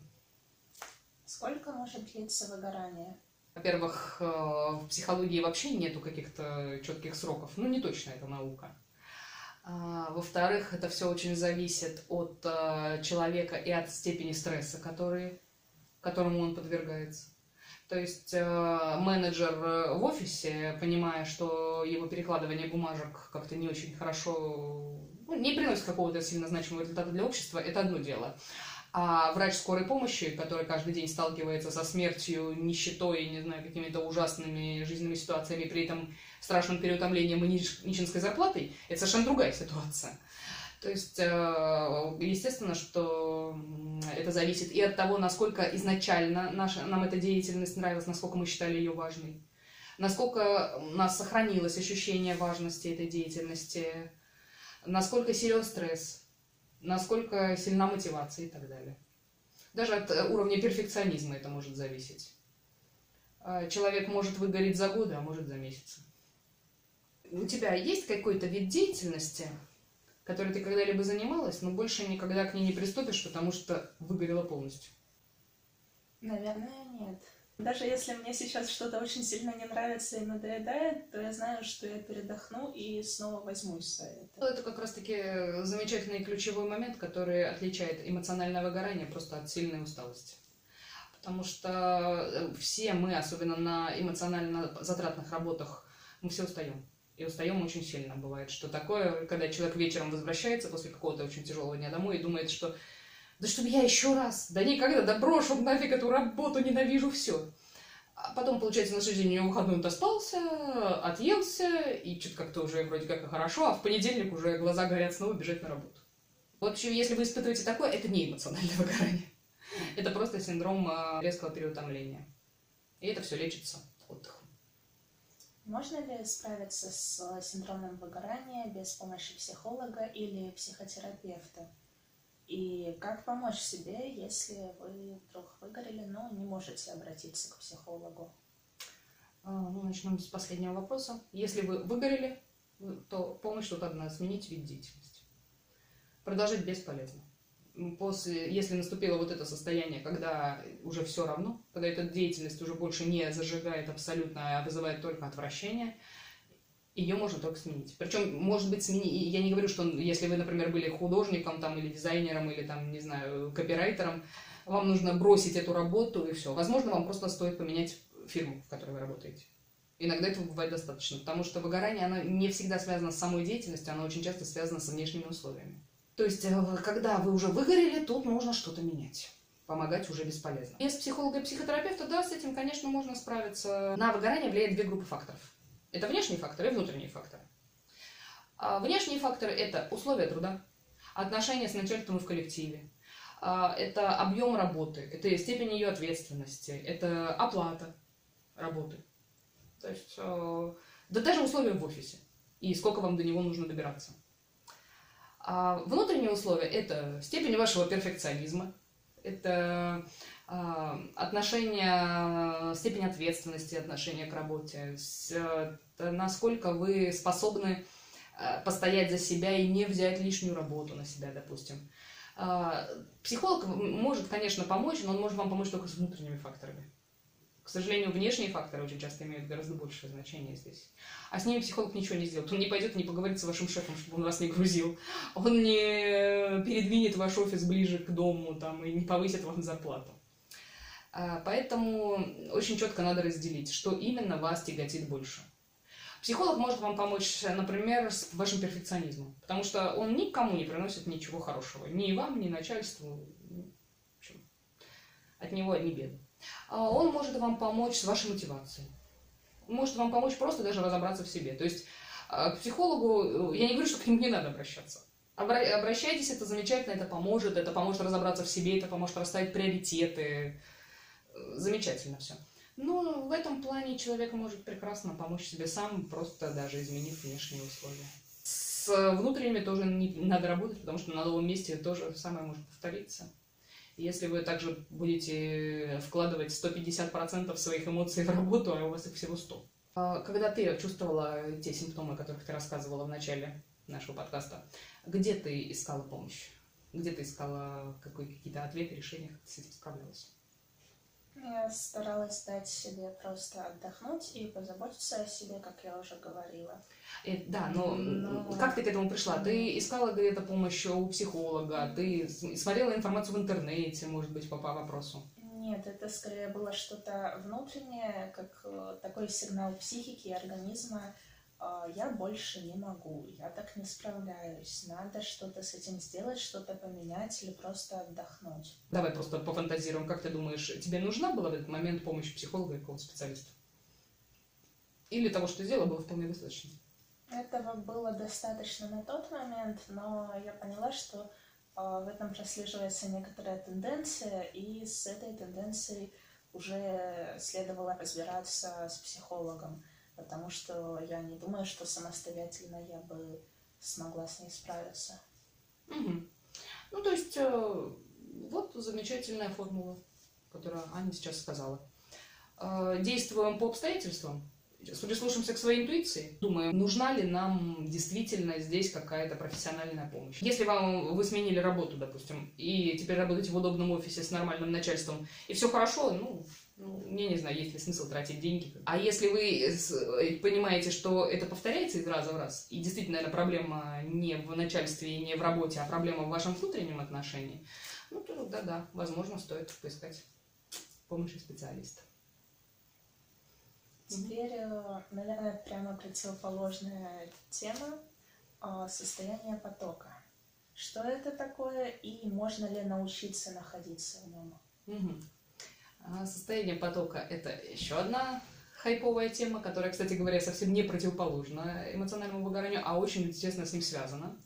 Сколько может длиться выгорание? Во-первых, э, в психологии вообще нету каких-то четких сроков. Ну, не точно это наука. А, во-вторых, это все очень зависит от а, человека и от степени стресса, который, которому он подвергается. То есть а, менеджер в офисе, понимая, что его перекладывание бумажек как-то не очень хорошо, ну, не приносит какого-то сильно значимого результата для общества, это одно дело. А врач скорой помощи, который каждый день сталкивается со смертью, нищетой, не знаю, какими-то ужасными жизненными ситуациями, при этом страшным переутомлением и нищенской зарплатой, это совершенно другая ситуация. То есть, э, естественно, что это зависит и от того, насколько изначально наша, нам эта деятельность нравилась, насколько мы считали ее важной, насколько у нас сохранилось ощущение важности этой деятельности, насколько силен стресс, насколько сильна мотивация и так далее. Даже от э, уровня перфекционизма это может зависеть. Э, человек может выгореть за годы, а может за месяцы у тебя есть какой-то вид деятельности, которой ты когда-либо занималась, но больше никогда к ней не приступишь, потому что выгорела полностью? Наверное, нет. Даже если мне сейчас что-то очень сильно не нравится и надоедает, то я знаю, что я передохну и снова возьмусь за это. Ну, это как раз-таки замечательный ключевой момент, который отличает эмоциональное выгорание просто от сильной усталости. Потому что э, все мы, особенно на эмоционально затратных работах, мы все устаем и устаем очень сильно. Бывает, что такое, когда человек вечером возвращается после какого-то очень тяжелого дня домой и думает, что да чтобы я еще раз, да никогда, да брошу нафиг эту работу, ненавижу все. А потом, получается, на следующий день выходной доспался, отъелся, и что-то как-то уже вроде как и хорошо, а в понедельник уже глаза горят снова бежать на работу. В общем, если вы испытываете такое, это не эмоциональное выгорание. Это просто синдром а, резкого переутомления. И это все лечится отдыхом. Можно ли справиться с э, синдромом выгорания без помощи психолога или психотерапевта? И как помочь себе, если вы вдруг выгорели, но не можете обратиться к психологу? А, ну, начнем с последнего вопроса. Если вы выгорели, то помощь тут одна – сменить вид деятельности. Продолжить бесполезно после, если наступило вот это состояние, когда уже все равно, когда эта деятельность уже больше не зажигает абсолютно, а вызывает только отвращение, ее можно только сменить. Причем, может быть, сменить, я не говорю, что если вы, например, были художником там, или дизайнером, или там, не знаю, копирайтером, вам нужно бросить эту работу и все. Возможно, вам просто стоит поменять фирму, в которой вы работаете. Иногда этого бывает достаточно, потому что выгорание, оно не всегда связано с самой деятельностью, оно очень часто связано с внешними условиями. То есть, э, когда вы уже выгорели, тут нужно что-то менять. Помогать уже бесполезно. Без психолога и психотерапевта, да, с этим, конечно, можно справиться. На выгорание влияет две группы факторов. Это внешние факторы и внутренние факторы. А внешние факторы – это условия труда, отношения с начальством в коллективе, а, это объем работы, это степень ее ответственности, это оплата работы. То есть, э, да даже условия в офисе и сколько вам до него нужно добираться. А внутренние условия – это степень вашего перфекционизма, это отношение, степень ответственности, отношение к работе, насколько вы способны а, постоять за себя и не взять лишнюю работу на себя, допустим. А, психолог может, конечно, помочь, но он может вам помочь только с внутренними факторами. К сожалению, внешние факторы очень часто имеют гораздо большее значение здесь. А с ними психолог ничего не сделает. Он не пойдет не поговорит с вашим шефом, чтобы он вас не грузил. Он не передвинет ваш офис ближе к дому там, и не повысит вам зарплату. А, поэтому очень четко надо разделить, что именно вас тяготит больше. Психолог может вам помочь, например, с вашим перфекционизмом, потому что он никому не приносит ничего хорошего, ни вам, ни начальству, от него одни беды. А он может вам помочь с вашей мотивацией, может вам помочь просто даже разобраться в себе. То есть а, к психологу, я не говорю, что к нему не надо обращаться. Обращайтесь, это замечательно, это поможет, это поможет разобраться в себе, это поможет расставить приоритеты, замечательно все. Но в этом плане человек может прекрасно помочь себе сам, просто даже изменив внешние условия. С внутренними тоже не надо работать, потому что на новом месте тоже самое может повториться. Если вы также будете вкладывать 150% своих эмоций в работу, а у вас их всего 100. А когда ты чувствовала те симптомы, о которых ты рассказывала в начале нашего подкаста, где ты искала помощь? Где ты искала какие-то ответы, решения, как ты с этим справлялась? Я старалась дать себе просто отдохнуть и позаботиться о себе, как я уже говорила. И, да, но, но как ты к этому пришла? Ты искала где-то помощь у психолога, ты смотрела информацию в интернете, может быть, по, по вопросу? Нет, это скорее было что-то внутреннее, как э, такой сигнал психики и организма, я больше не могу, я так не справляюсь, надо что-то с этим сделать, что-то поменять или просто отдохнуть. Давай просто пофантазируем, как ты думаешь, тебе нужна была в этот момент помощь психолога и какого-то специалиста? Или того, что ты сделала, было вполне достаточно? Этого было достаточно на тот момент, но я поняла, что э, в этом прослеживается некоторая тенденция, и с этой тенденцией уже следовало разбираться с психологом потому что я не думаю, что самостоятельно я бы смогла с ней справиться. Угу. Ну, то есть, э, вот замечательная формула, которую Аня сейчас сказала. Э, действуем по обстоятельствам, прислушаемся к своей интуиции, думаем, нужна ли нам действительно здесь какая-то профессиональная помощь. Если вам вы сменили работу, допустим, и теперь работаете в удобном офисе с нормальным начальством, и все хорошо, ну, ну, я не знаю, есть ли смысл тратить деньги. А если вы э, понимаете, что это повторяется из раза в раз, и действительно, наверное, проблема не в начальстве и не в работе, а проблема в вашем внутреннем отношении, ну, то да-да, возможно, стоит поискать помощи специалиста. Теперь, э, наверное, прямо противоположная тема э, состояние потока. Что это такое и можно ли научиться находиться в нем? Угу. Состояние потока – это еще одна хайповая тема, которая, кстати говоря, совсем не противоположна эмоциональному выгоранию, а очень, естественно, с ним связана.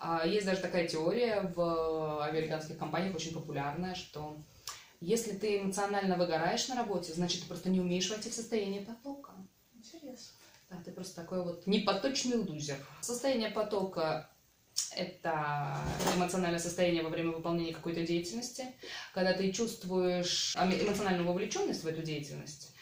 А, есть даже такая теория в американских компаниях, очень популярная, что если ты эмоционально выгораешь на работе, значит, ты просто не умеешь войти в состояние потока. Интересно. Да, ты просто такой вот непоточный лузер. Состояние потока это эмоциональное состояние во время выполнения какой-то деятельности, когда ты чувствуешь эмоциональную вовлеченность в эту деятельность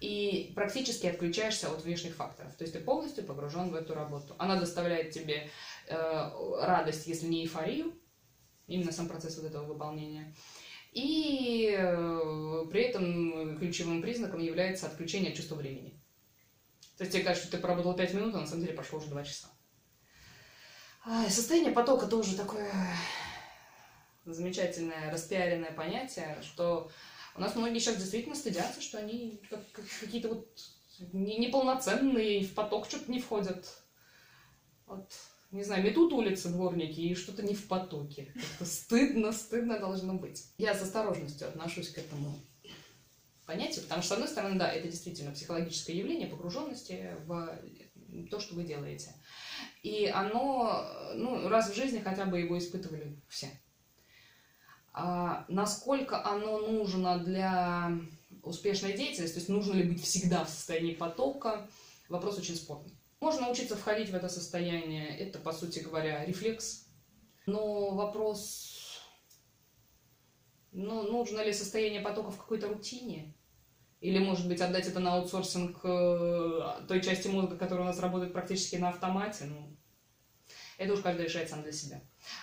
и практически отключаешься от внешних факторов. То есть ты полностью погружен в эту работу. Она доставляет тебе э, радость, если не эйфорию, именно сам процесс вот этого выполнения. И э, при этом ключевым признаком является отключение чувства времени. То есть тебе кажется, что ты поработал 5 минут, а на самом деле прошло уже 2 часа. Состояние потока тоже такое замечательное, распиаренное понятие, что у нас многие сейчас действительно стыдятся, что они как, какие-то вот неполноценные, в поток что-то не входят. Вот, не знаю, метут улицы дворники и что-то не в потоке. Это стыдно, стыдно должно быть. Я с осторожностью отношусь к этому понятию, потому что, с одной стороны, да, это действительно психологическое явление погруженности в то, что вы делаете. И оно, ну, раз в жизни хотя бы его испытывали все. А насколько оно нужно для успешной деятельности, то есть нужно ли быть всегда в состоянии потока, вопрос очень спорный. Можно научиться входить в это состояние, это, по сути говоря, рефлекс. Но вопрос Ну, нужно ли состояние потока в какой-то рутине? Или, может быть, отдать это на аутсорсинг э, той части мозга, которая у нас работает практически на автомате? Ну, это уж каждый решает сам для себя.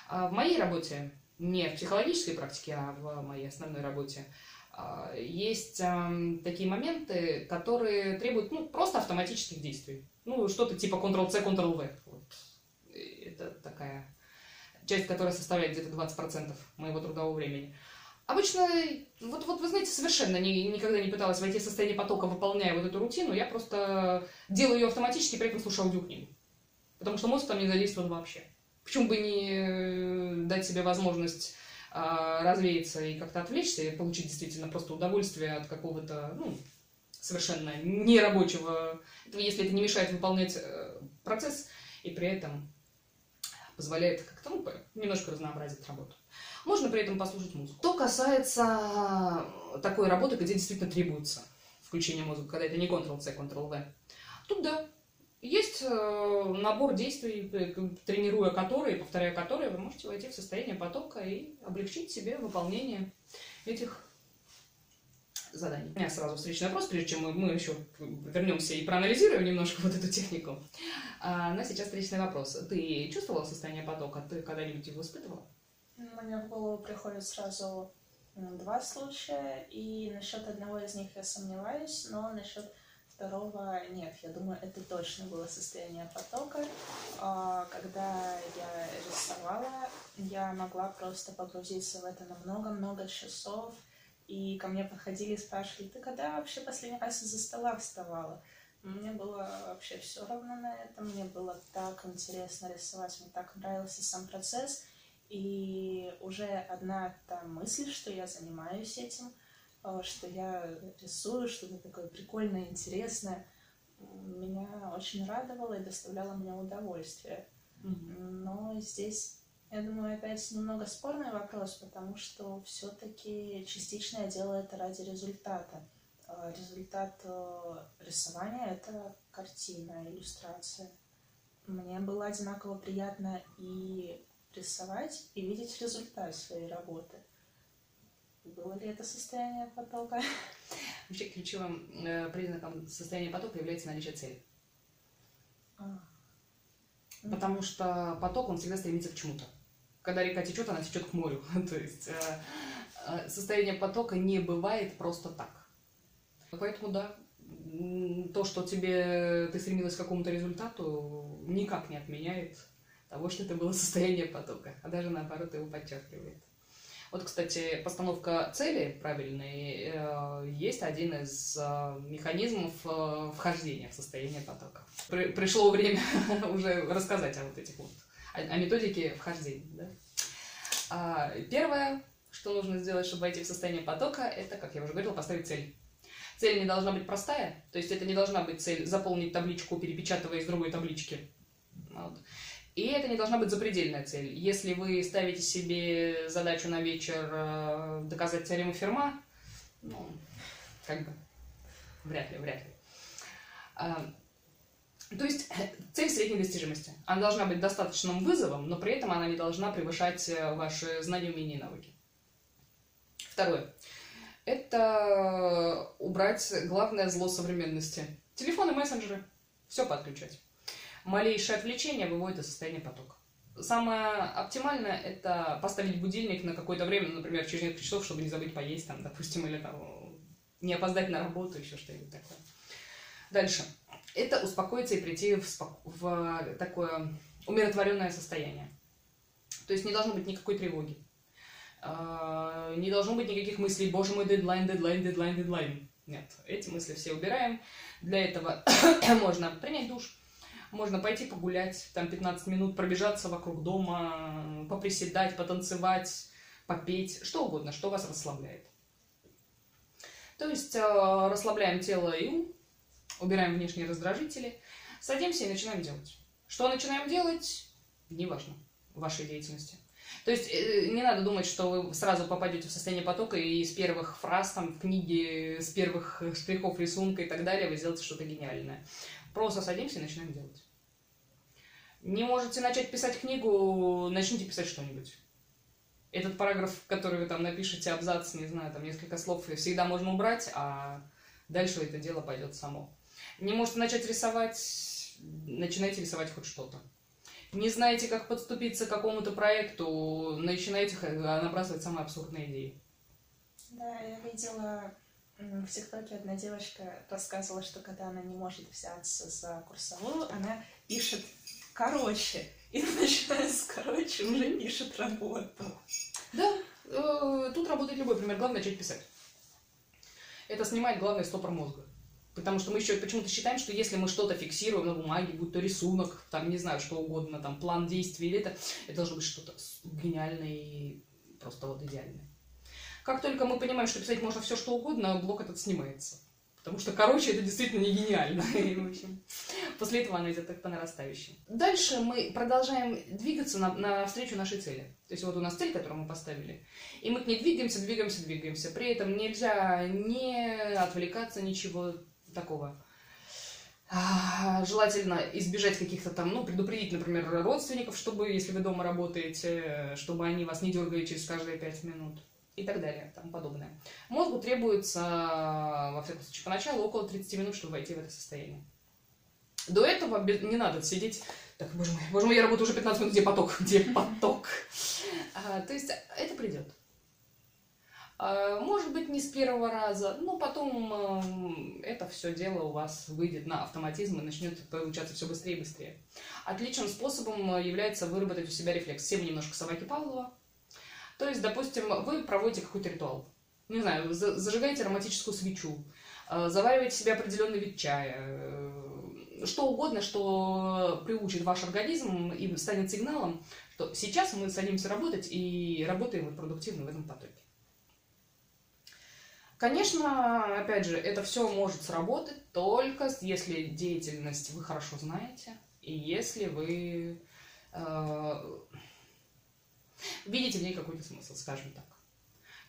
А в моей работе, не в психологической практике, а в моей основной работе, а, есть такие моменты, которые требуют ну, просто автоматических действий. Ну, что-то типа Ctrl-C, Ctrl-V. Вот. Это такая часть, которая составляет где-то 20% моего трудового времени. Обычно, вот, вот вы знаете, совершенно не, никогда не пыталась войти в состояние потока, выполняя вот эту рутину. Я просто делаю ее автоматически, при этом слушаю аудиокнигу. Потому что мозг там не задействован вообще. Почему бы не э, дать себе возможность а, развеяться и как-то отвлечься, и получить действительно просто удовольствие от какого-то, ну, совершенно нерабочего, если это не мешает выполнять э, процесс, и при этом позволяет как-то, ну, немножко разнообразить работу. Можно при этом послушать музыку. Что касается такой работы, где действительно требуется включение мозга, когда это не Ctrl-C, Ctrl-V, тут да, есть э, набор действий, э, тренируя которые, повторяя которые, вы можете войти в состояние потока и облегчить себе выполнение этих заданий. У меня сразу встречный вопрос, прежде чем мы, мы еще вернемся и проанализируем немножко вот эту технику. А, но сейчас встречный вопрос. Ты чувствовала состояние потока? Ты когда-нибудь его испытывала? Мне в голову приходит сразу два случая, и насчет одного из них я сомневаюсь, но насчет Второго нет, я думаю, это точно было состояние потока. А, когда я рисовала, я могла просто погрузиться в это на много-много часов, и ко мне подходили и спрашивали, ты когда вообще последний раз из-за стола вставала? Мне было вообще все равно на это, мне было так интересно рисовать, мне так нравился сам процесс, и уже одна та мысль, что я занимаюсь этим, а, что я рисую, что-то такое прикольное, интересное, меня очень радовало и доставляло мне удовольствие. Mm-hmm. Но здесь, я думаю, опять немного спорный вопрос, потому что все-таки частично я делаю это ради результата. А, результат э, рисования — это картина, иллюстрация. Мне было одинаково приятно и рисовать, и видеть результат своей работы. Было ли это состояние потока? Вообще ключевым э, признаком состояния потока является наличие цели. А. Потому что поток, он всегда стремится к чему-то. Когда река течет, она течет к морю. То есть э, э, состояние потока не бывает просто так. Поэтому да, то, что тебе ты стремилась к какому-то результату, никак не отменяет того, что это было состояние потока, а даже наоборот его подчеркивает. Вот, кстати, постановка цели правильной э, есть один из э, механизмов э, вхождения в состояние потока. пришло время уже рассказать о вот этих вот, о, методике вхождения. Да? А, первое, что нужно сделать, чтобы войти в состояние потока, это, как я уже говорила, поставить цель. Цель не должна быть простая, то есть это не должна быть цель заполнить табличку, перепечатывая из другой таблички. Вот. И это не должна быть запредельная цель. Если вы ставите себе задачу на вечер э, доказать теорему Ферма, ну, как бы, вряд ли, вряд ли. А, то есть цель средней достижимости. Она должна быть достаточным вызовом, но при этом она не должна превышать э, ваши знания, умения и навыки. Второе. Это убрать главное зло современности. Телефоны, мессенджеры. Все подключать малейшее отвлечение выводит из состояния потока. Самое оптимальное – это поставить будильник на какое-то время, например, через несколько часов, чтобы не забыть поесть, там, допустим, или там, не опоздать на работу, еще что-нибудь такое. Дальше. Это успокоиться и прийти в, спок... в такое умиротворенное состояние. То есть не должно быть никакой тревоги. А, не должно быть никаких мыслей, боже мой, дедлайн, дедлайн, дедлайн, дедлайн. Нет, эти мысли все убираем. Для этого можно принять душ, можно пойти погулять, там 15 минут, пробежаться вокруг дома, поприседать, потанцевать, попеть, что угодно, что вас расслабляет. То есть э, расслабляем тело и ум, убираем внешние раздражители, садимся и начинаем делать. Что начинаем делать, неважно в вашей деятельности. То есть э, не надо думать, что вы сразу попадете в состояние потока и с первых фраз там в книге, с первых штрихов рисунка и так далее вы сделаете что-то гениальное. Просто садимся и начинаем делать. Не можете начать писать книгу, начните писать что-нибудь. Этот параграф, который вы там напишете, абзац, не знаю, там несколько слов, всегда можно убрать, а дальше это дело пойдет само. Не можете начать рисовать, начинайте рисовать хоть что-то. Не знаете, как подступиться к какому-то проекту, начинайте набрасывать самые абсурдные идеи. Да, я видела в ТикТоке одна девочка рассказывала, что когда она не может взяться за курсовую, она пишет короче. И начиная с короче уже пишет работу. Да, э, тут работает любой пример. Главное начать писать. Это снимает главный стопор мозга. Потому что мы еще почему-то считаем, что если мы что-то фиксируем на бумаге, будь то рисунок, там, не знаю, что угодно, там, план действий или это, это должно быть что-то гениальное и просто вот идеальное. Как только мы понимаем, что писать можно все что угодно, блок этот снимается. Потому что, короче, это действительно не гениально. И, в общем, после этого она идет так по нарастающей. Дальше мы продолжаем двигаться на, навстречу нашей цели. То есть вот у нас цель, которую мы поставили. И мы к ней двигаемся, двигаемся, двигаемся. При этом нельзя не отвлекаться, ничего такого. А, желательно избежать каких-то там, ну, предупредить, например, родственников, чтобы, если вы дома работаете, чтобы они вас не дергали через каждые пять минут и так далее, тому подобное. Мозгу требуется, во всяком случае, поначалу около 30 минут, чтобы войти в это состояние. До этого не надо сидеть, так, боже мой, боже мой, я работаю уже 15 минут, где поток, где поток. А, то есть это придет. А, может быть, не с первого раза, но потом э, это все дело у вас выйдет на автоматизм и начнет получаться все быстрее и быстрее. Отличным способом является выработать у себя рефлекс. Все мы немножко собаки Павлова, то есть, допустим, вы проводите какой-то ритуал. Не знаю, зажигаете ароматическую свечу, э, завариваете себе определенный вид чая, э, что угодно, что приучит ваш организм и станет сигналом, что сейчас мы садимся работать и работаем продуктивно в этом потоке. Конечно, опять же, это все может сработать только если деятельность вы хорошо знаете, и если вы э, видите в ней какой-то смысл, скажем так.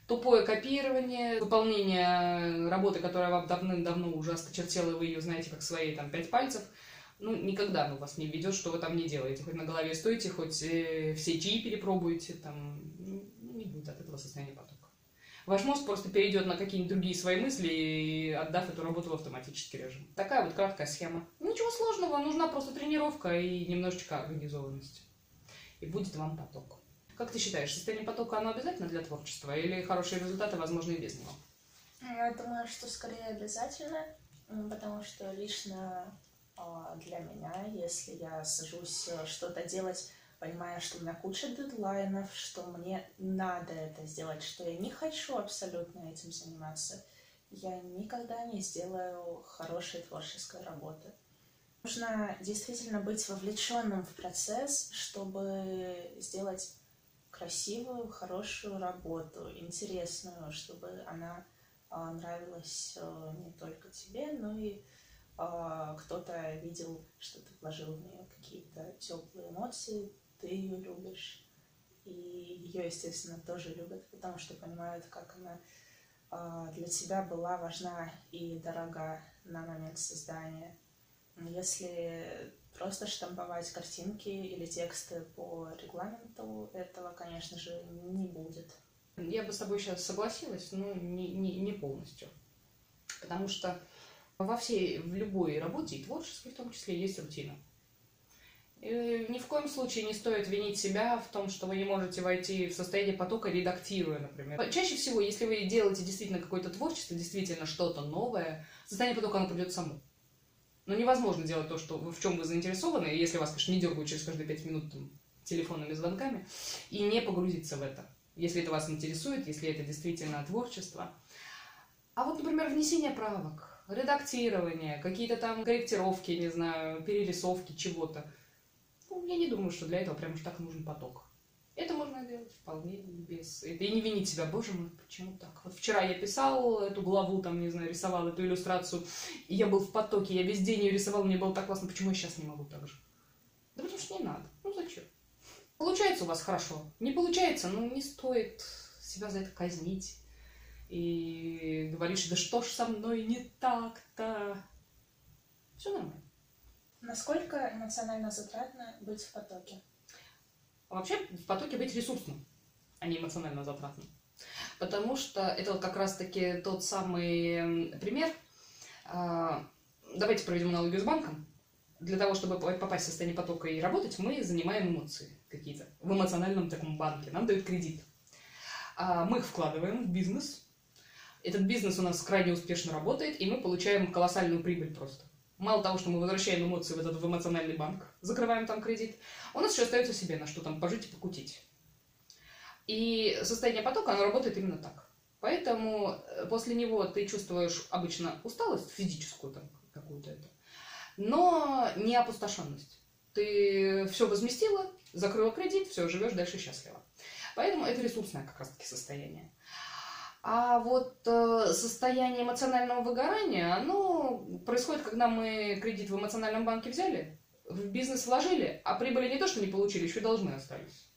Тупое копирование, выполнение работы, которая вам давным-давно уже осточертела, вы ее знаете как свои там пять пальцев, ну, никогда она вас не ведет, что вы там не делаете. Хоть на голове стоите, хоть э, все чаи перепробуете, там, ну, не будет от этого состояния потока. Ваш мозг просто перейдет на какие-нибудь другие свои мысли, и отдав эту работу в автоматический режим. Такая вот краткая схема. Ничего сложного, нужна просто тренировка и немножечко организованность. И будет вам поток. Как ты считаешь, состояние потока, оно обязательно для творчества? Или хорошие результаты возможны и без него? Я думаю, что скорее обязательно, потому что лично а, для меня, если я сажусь э, что-то делать, понимая, что у меня куча дедлайнов, что мне надо это сделать, что я не хочу абсолютно этим заниматься, я никогда не сделаю хорошей творческой работы. Нужно действительно быть вовлеченным в процесс, чтобы сделать красивую, хорошую работу, интересную, чтобы она а, нравилась а, не только тебе, но и а, кто-то видел, что ты вложил в нее какие-то теплые эмоции, ты ее любишь. И ее, естественно, тоже любят, потому что понимают, как она а, для тебя была важна и дорога на момент создания. Если просто штамповать картинки или тексты по регламенту, этого, конечно же, не будет. Я бы с тобой сейчас согласилась, но не, не, не полностью. Потому что во всей, в любой работе, и творческой в том числе, есть рутина. И ни в коем случае не стоит винить себя в том, что вы не можете войти в состояние потока, редактируя, например. Чаще всего, если вы делаете действительно какое-то творчество, действительно что-то новое, состояние потока оно придет само. Но невозможно делать то, что, в чем вы заинтересованы, если вас, конечно, не дергают через каждые пять минут там, телефонными звонками, и не погрузиться в это, если это вас интересует, если это действительно творчество. А вот, например, внесение правок, редактирование, какие-то там корректировки, не знаю, перерисовки чего-то. Ну, я не думаю, что для этого прям уж так нужен поток. Это можно делать вполне без... Это и не винить себя, боже мой, почему так? Вот вчера я писал эту главу, там, не знаю, рисовал эту иллюстрацию, и я был в потоке, я весь день ее рисовал, мне было так классно, почему я сейчас не могу так же? Да потому что не надо. Ну зачем? Получается у вас хорошо. Не получается, ну не стоит себя за это казнить. И говоришь, да что ж со мной не так-то? Все нормально. Насколько эмоционально затратно быть в потоке? Вообще в потоке быть ресурсным. а не эмоционально затратно. Потому что это вот как раз-таки тот самый пример. А, давайте проведем аналогию с банком. Для того, чтобы попасть в состояние потока и работать, мы занимаем эмоции какие-то в эмоциональном таком банке. Нам дают кредит. А мы их вкладываем в бизнес. Этот бизнес у нас крайне успешно работает, и мы получаем колоссальную прибыль просто. Мало того, что мы возвращаем эмоции в этот в эмоциональный банк, закрываем там кредит, у нас еще остается себе на что там пожить и покутить. И состояние потока, оно работает именно так. Поэтому э, после него ты чувствуешь обычно усталость физическую там какую-то это, но не опустошенность. Ты все возместила, закрыла кредит, все, живешь дальше счастливо. Поэтому это ресурсное как раз-таки состояние. А вот э, состояние эмоционального выгорания, оно происходит, когда мы кредит в эмоциональном банке взяли, в бизнес вложили, а прибыли не то, что не получили, еще и должны остались.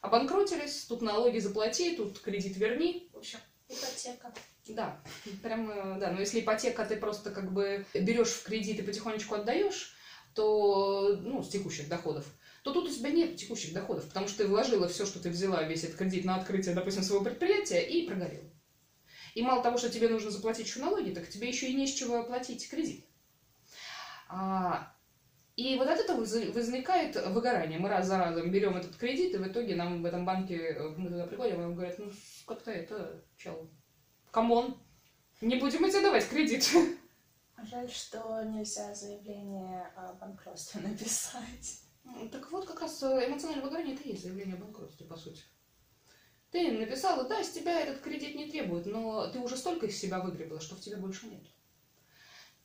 Обанкротились, тут налоги заплати, тут кредит верни. В общем, ипотека. Да, прям, э, да, но если ипотека ты просто как бы берешь в кредит и потихонечку отдаешь, то, ну, с текущих доходов, то тут у тебя нет текущих доходов, потому что ты вложила все, что ты взяла, весь этот кредит на открытие, допустим, своего предприятия и прогорел. И мало того, что тебе нужно заплатить еще налоги, так тебе еще и не с чего оплатить кредит. А, и вот от этого возникает выгорание. Мы раз за разом берем этот кредит, и в итоге нам в этом банке, мы туда приходим, и говорят, ну, как-то это, чел, come on, не будем тебе давать кредит. Жаль, что нельзя заявление о банкротстве написать. Так вот, как раз э, эмоциональное выгорание это и есть заявление о банкротстве, по сути. Ты написала, да, с тебя этот кредит не требует, но ты уже столько из себя выгребла, что в тебя больше нет.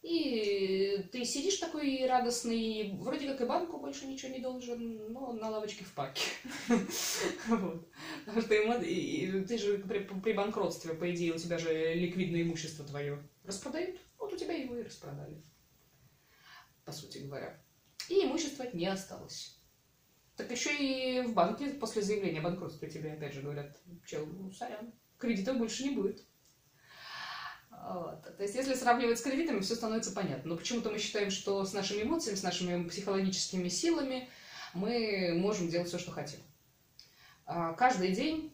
И ты сидишь такой радостный, вроде как и банку больше ничего не должен, но на лавочке в парке. Вот. Потому что ты же при банкротстве, по идее, у тебя же ликвидное имущество твое распродают. Вот у тебя его и распродали. По сути говоря и имущества не осталось. Так еще и в банке после заявления о банкротстве тебе опять же говорят, чел, ну, сорян, кредитов больше не будет. Вот. То есть, если сравнивать с кредитами, все становится понятно. Но почему-то мы считаем, что с нашими эмоциями, с нашими психологическими силами мы можем делать все, что хотим. А каждый день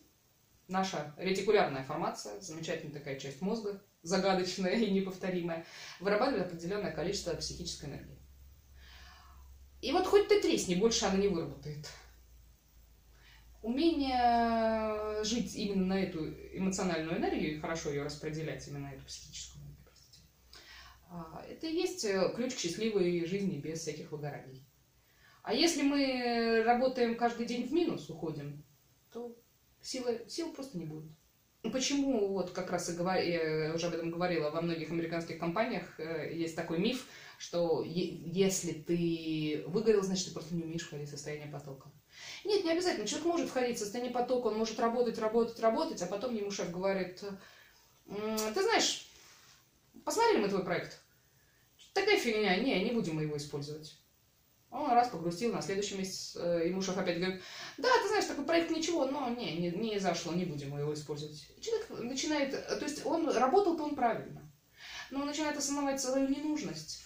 наша ретикулярная формация, замечательная такая часть мозга, загадочная и неповторимая, вырабатывает определенное количество психической энергии. И вот хоть ты тресни, больше она не выработает. Умение жить именно на эту эмоциональную энергию и хорошо ее распределять, именно на эту психическую энергию, а, это и есть э, ключ к счастливой жизни без всяких выгораний. А если мы работаем каждый день в минус, уходим, то силы, сил просто не будет. Почему, вот как раз и говор... я уже об этом говорила, во многих американских компаниях э, есть такой миф, что если ты выгорел, значит, ты просто не умеешь входить в состояние потока. Нет, не обязательно. Человек может входить в состояние потока, он может работать, работать, работать, а потом ему шеф говорит, ты знаешь, посмотрели мы твой проект. Такая фигня, не, не будем мы его использовать. Он раз погрустил, на следующий месяц э, ему шеф опять говорит, да, ты знаешь, такой проект ничего, но не, не, не зашло, не будем мы его использовать. И человек начинает, то есть он работал-то он правильно, но он начинает осознавать свою ненужность.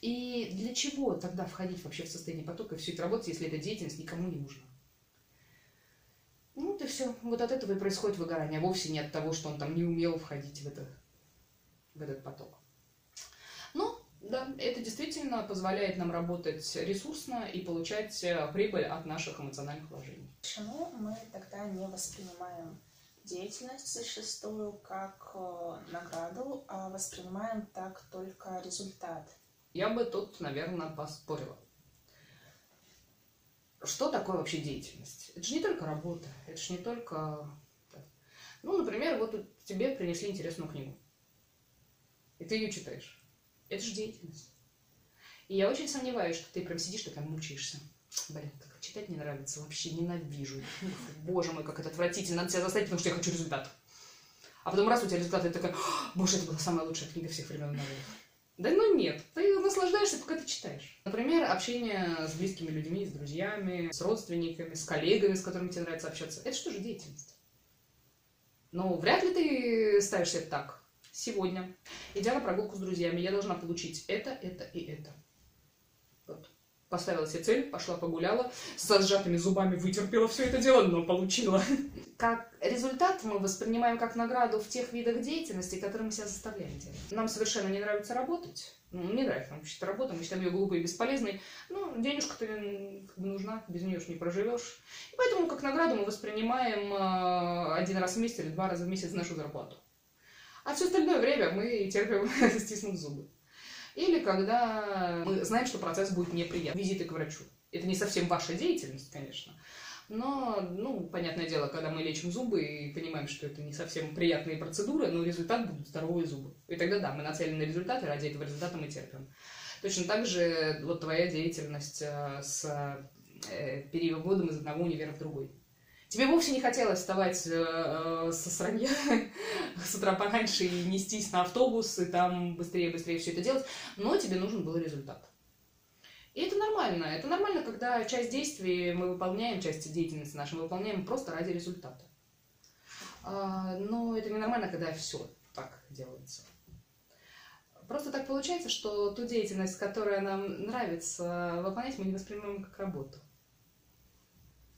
И для чего тогда входить вообще в состояние потока и все это работать, если эта деятельность никому не нужна? Ну, вот все. Вот от этого и происходит выгорание, а вовсе не от того, что он там не умел входить в, это, в этот поток. Ну, да, это действительно позволяет нам работать ресурсно и получать э, прибыль от наших эмоциональных вложений. Почему мы тогда не воспринимаем деятельность зачастую как э, награду, а воспринимаем так только результат? Я бы тут, наверное, поспорила. Что такое вообще деятельность? Это же не только работа, это же не только... Ну, например, вот тебе принесли интересную книгу, и ты ее читаешь. Это же деятельность. И я очень сомневаюсь, что ты прям сидишь, ты прям мучаешься. Блин, как читать не нравится, вообще ненавижу. Боже мой, как это отвратительно, надо себя заставить, потому что я хочу результат. А потом раз у тебя результат, и ты такая, боже, это была самая лучшая книга всех времен народов. Да ну нет, ты наслаждаешься, пока ты читаешь. Например, общение с близкими людьми, с друзьями, с родственниками, с коллегами, с которыми тебе нравится общаться. Это что же деятельность? Но вряд ли ты ставишь себе так. Сегодня, идя на прогулку с друзьями, я должна получить это, это и это. Вот. поставила себе цель, пошла погуляла, со сжатыми зубами вытерпела все это дело, но получила. Как результат мы воспринимаем как награду в тех видах деятельности, которые мы себя заставляем делать. Нам совершенно не нравится работать. Ну, не нравится нам вообще работа, мы считаем ее глупой и бесполезной. Ну, денежка-то нужна, без нее уж не проживешь. И поэтому как награду мы воспринимаем э, один раз в месяц или два раза в месяц нашу зарплату. А все остальное время мы терпим, стиснув зубы. Или когда мы знаем, что процесс будет неприятный. Визиты к врачу. Это не совсем ваша деятельность, конечно. Но, ну, понятное дело, когда мы лечим зубы и понимаем, что это не совсем приятные процедуры, но результат будут здоровые зубы. И тогда, да, мы нацелены на результат, и ради этого результата мы терпим. Точно так же вот твоя деятельность э, с э, переводом из одного универа в другой. Тебе вовсе не хотелось вставать э, со сранья с утра пораньше и нестись на автобус, и там быстрее-быстрее все это делать, но тебе нужен был результат. И это нормально. Это нормально, когда часть действий мы выполняем, часть деятельности нашей мы выполняем просто ради результата. А, но это не нормально, когда все так делается. Просто так получается, что ту деятельность, которая нам нравится выполнять, мы не воспринимаем как работу.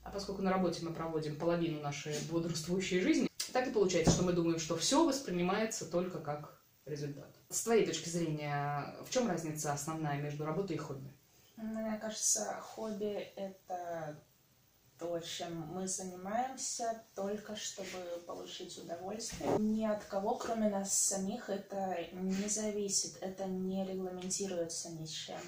А поскольку на работе мы проводим половину нашей бодрствующей жизни, так и получается, что мы думаем, что все воспринимается только как результат. С твоей точки зрения, в чем разница основная между работой и хобби? Мне кажется, хобби — это то, чем мы занимаемся только чтобы получить удовольствие. Ни от кого, кроме нас самих, это не зависит, это не регламентируется ничем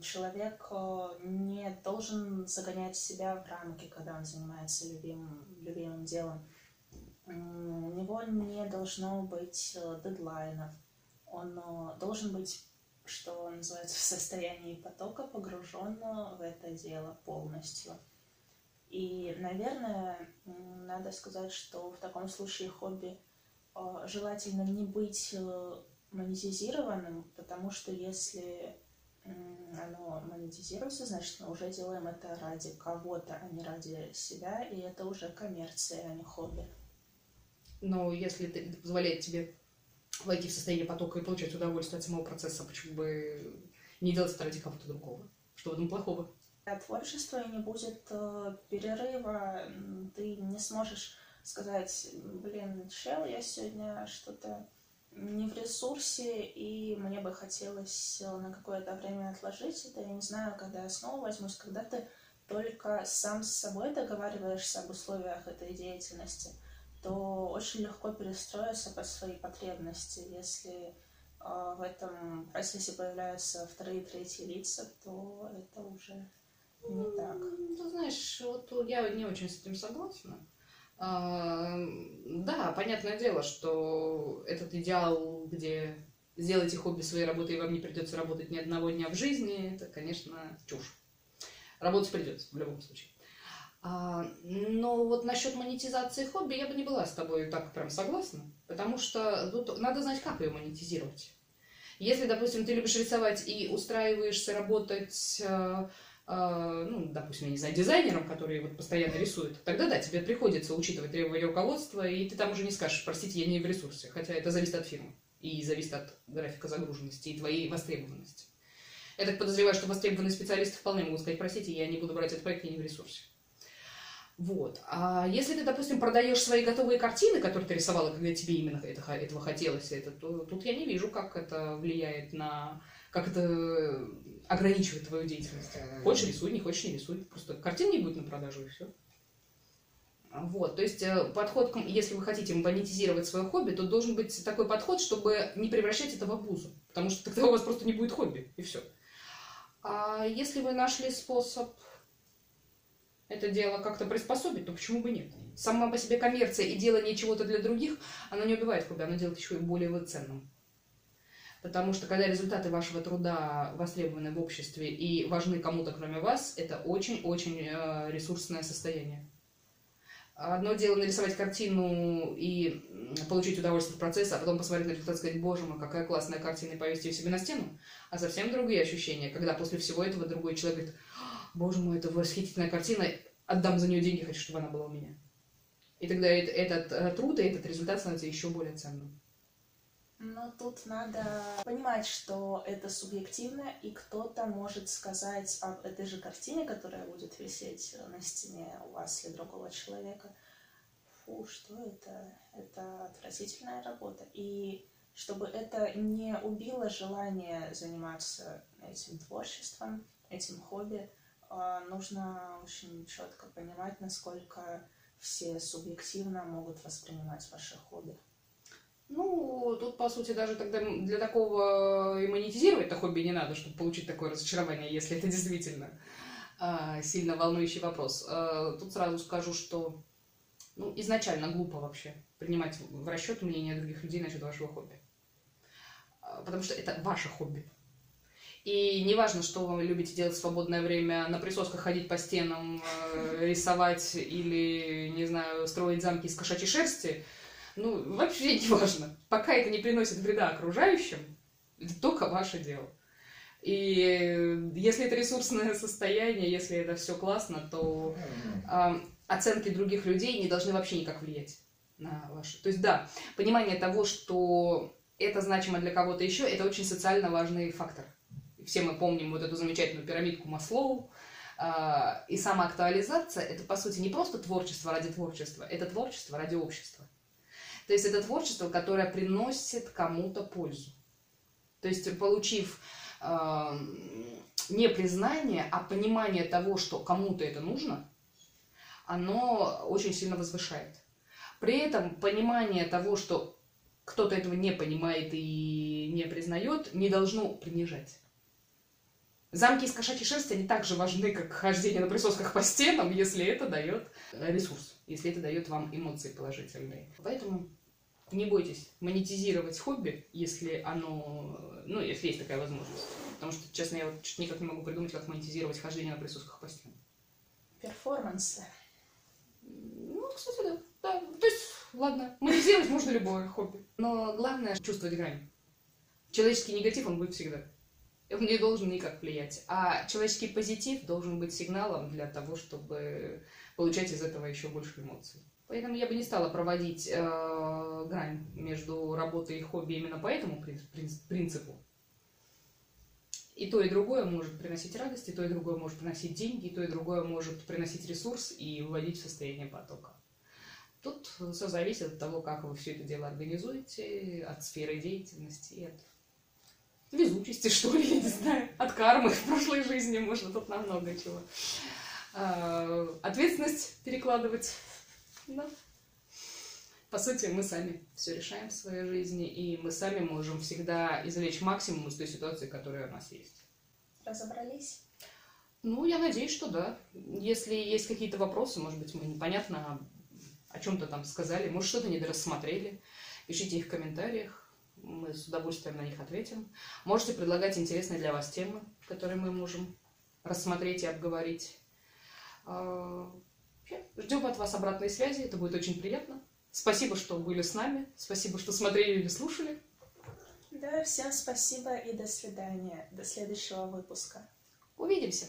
человек э, не должен загонять себя в рамки, когда он занимается любимым, любимым делом. У него не должно быть э, дедлайнов. Он э, должен быть, что называется, в состоянии потока, погруженного в это дело полностью. И, наверное, надо сказать, что в таком случае хобби желательно не быть монетизированным, потому что если оно монетизируется, значит, мы уже делаем это ради кого-то, а не ради себя, и это уже коммерция, а не хобби. Но если это позволяет тебе войти в состояние потока и получать удовольствие от самого процесса, почему бы не делать это ради кого-то другого? Что в этом плохого? От творчества не будет э, перерыва, ты не сможешь сказать, блин, чел, я сегодня что-то не в ресурсе, и мне бы хотелось э, на какое-то время отложить это. Я не знаю, когда я снова возьмусь, когда ты только сам с собой договариваешься об условиях этой деятельности, то очень легко перестроиться под свои потребности. Если э, в этом процессе появляются вторые, третьи лица, то это уже не так. Ну, знаешь, вот я не очень с этим согласна. А, да, понятное дело, что этот идеал, где сделайте хобби своей работой, и вам не придется работать ни одного дня в жизни, это, конечно, чушь. Работать придется в любом случае. А, но вот насчет монетизации хобби я бы не была с тобой так прям согласна, потому что тут надо знать, как ее монетизировать. Если, допустим, ты любишь рисовать и устраиваешься работать а, а, ну, допустим, я не знаю, дизайнером, который вот постоянно рисует, тогда да, тебе приходится учитывать требования руководства, и ты там уже не скажешь, простите, я не в ресурсе, хотя это зависит от фирмы и зависит от графика загруженности и твоей востребованности. Я так подозреваю, что востребованные специалисты вполне могут сказать, простите, я не буду брать этот проект, я не в ресурсе. Вот. А если ты, допустим, продаешь свои готовые картины, которые ты рисовала, когда тебе именно это, этого хотелось, это, то тут я не вижу, как это влияет на как это ограничивает твою деятельность. Хочешь рисуй, не хочешь не рисуй. Просто картин не будет на продажу и все. Вот, то есть э, подход, если вы хотите монетизировать свое хобби, то должен быть такой подход, чтобы не превращать это в обузу, потому что тогда у вас просто не будет хобби, и все. А если вы нашли способ это дело как-то приспособить, то почему бы нет? Сама по себе коммерция и делание чего-то для других, она не убивает хобби, она делает еще и более ценным. Потому что когда результаты вашего труда востребованы в обществе и важны кому-то, кроме вас, это очень-очень э, ресурсное состояние. Одно дело нарисовать картину и получить удовольствие от процесса, а потом посмотреть на результат и сказать, боже мой, какая классная картина, и повесить ее себе на стену. А совсем другие ощущения, когда после всего этого другой человек говорит, боже мой, это восхитительная картина, отдам за нее деньги, хочу, чтобы она была у меня. И тогда этот, этот труд и этот результат становится еще более ценным. Но тут надо понимать, что это субъективно, и кто-то может сказать об этой же картине, которая будет висеть на стене у вас или другого человека. Фу, что это? Это отвратительная работа. И чтобы это не убило желание заниматься этим творчеством, этим хобби, нужно очень четко понимать, насколько все субъективно могут воспринимать ваше хобби. Ну, тут, по сути, даже тогда для такого и монетизировать-то хобби не надо, чтобы получить такое разочарование, если это действительно э, сильно волнующий вопрос. Э, тут сразу скажу, что ну, изначально глупо вообще принимать в расчет мнение других людей насчет вашего хобби. Э, потому что это ваше хобби. И неважно, что вы любите делать в свободное время, на присосках ходить по стенам, э, рисовать или, не знаю, строить замки из кошачьей шерсти – ну, вообще не важно. Пока это не приносит вреда окружающим, это только ваше дело. И если это ресурсное состояние, если это все классно, то э, оценки других людей не должны вообще никак влиять на ваше. То есть, да, понимание того, что это значимо для кого-то еще, это очень социально важный фактор. Все мы помним вот эту замечательную пирамидку Маслоу. Э, и самоактуализация – это, по сути, не просто творчество ради творчества, это творчество ради общества. То есть это творчество, которое приносит кому-то пользу. То есть получив э, не признание, а понимание того, что кому-то это нужно, оно очень сильно возвышает. При этом понимание того, что кто-то этого не понимает и не признает, не должно принижать. Замки из кошачьей шерсти, они так же важны, как хождение на присосках по стенам, если это дает ресурс, если это дает вам эмоции положительные. Поэтому не бойтесь монетизировать хобби, если оно, ну, если есть такая возможность. Потому что, честно, я вот никак не могу придумать, как монетизировать хождение на присосках по стенам. Перформансы. Ну, кстати, да. да. То есть, ладно, монетизировать можно любое хобби. Но главное чувствовать грань. Человеческий негатив, он будет всегда. Он не должен никак влиять. А человеческий позитив должен быть сигналом для того, чтобы получать из этого еще больше эмоций. Поэтому я бы не стала проводить э, грань между работой и хобби именно по этому принципу. И то, и другое может приносить радость, и то, и другое может приносить деньги, и то, и другое может приносить ресурс и выводить в состояние потока. Тут все зависит от того, как вы все это дело организуете, от сферы деятельности и от везучести, что ли, я не знаю, от кармы в прошлой жизни, можно тут на много чего. А, ответственность перекладывать да. По сути, мы сами все решаем в своей жизни, и мы сами можем всегда извлечь максимум из той ситуации, которая у нас есть. Разобрались? Ну, я надеюсь, что да. Если есть какие-то вопросы, может быть, мы непонятно о чем-то там сказали, может, что-то недорассмотрели, пишите их в комментариях, мы с удовольствием на них ответим. Можете предлагать интересные для вас темы, которые мы можем рассмотреть и обговорить. А, Ждем от вас обратной связи, это будет очень приятно. Спасибо, что были с нами, спасибо, что смотрели или слушали. Да, всем спасибо и до свидания. До следующего выпуска. Увидимся.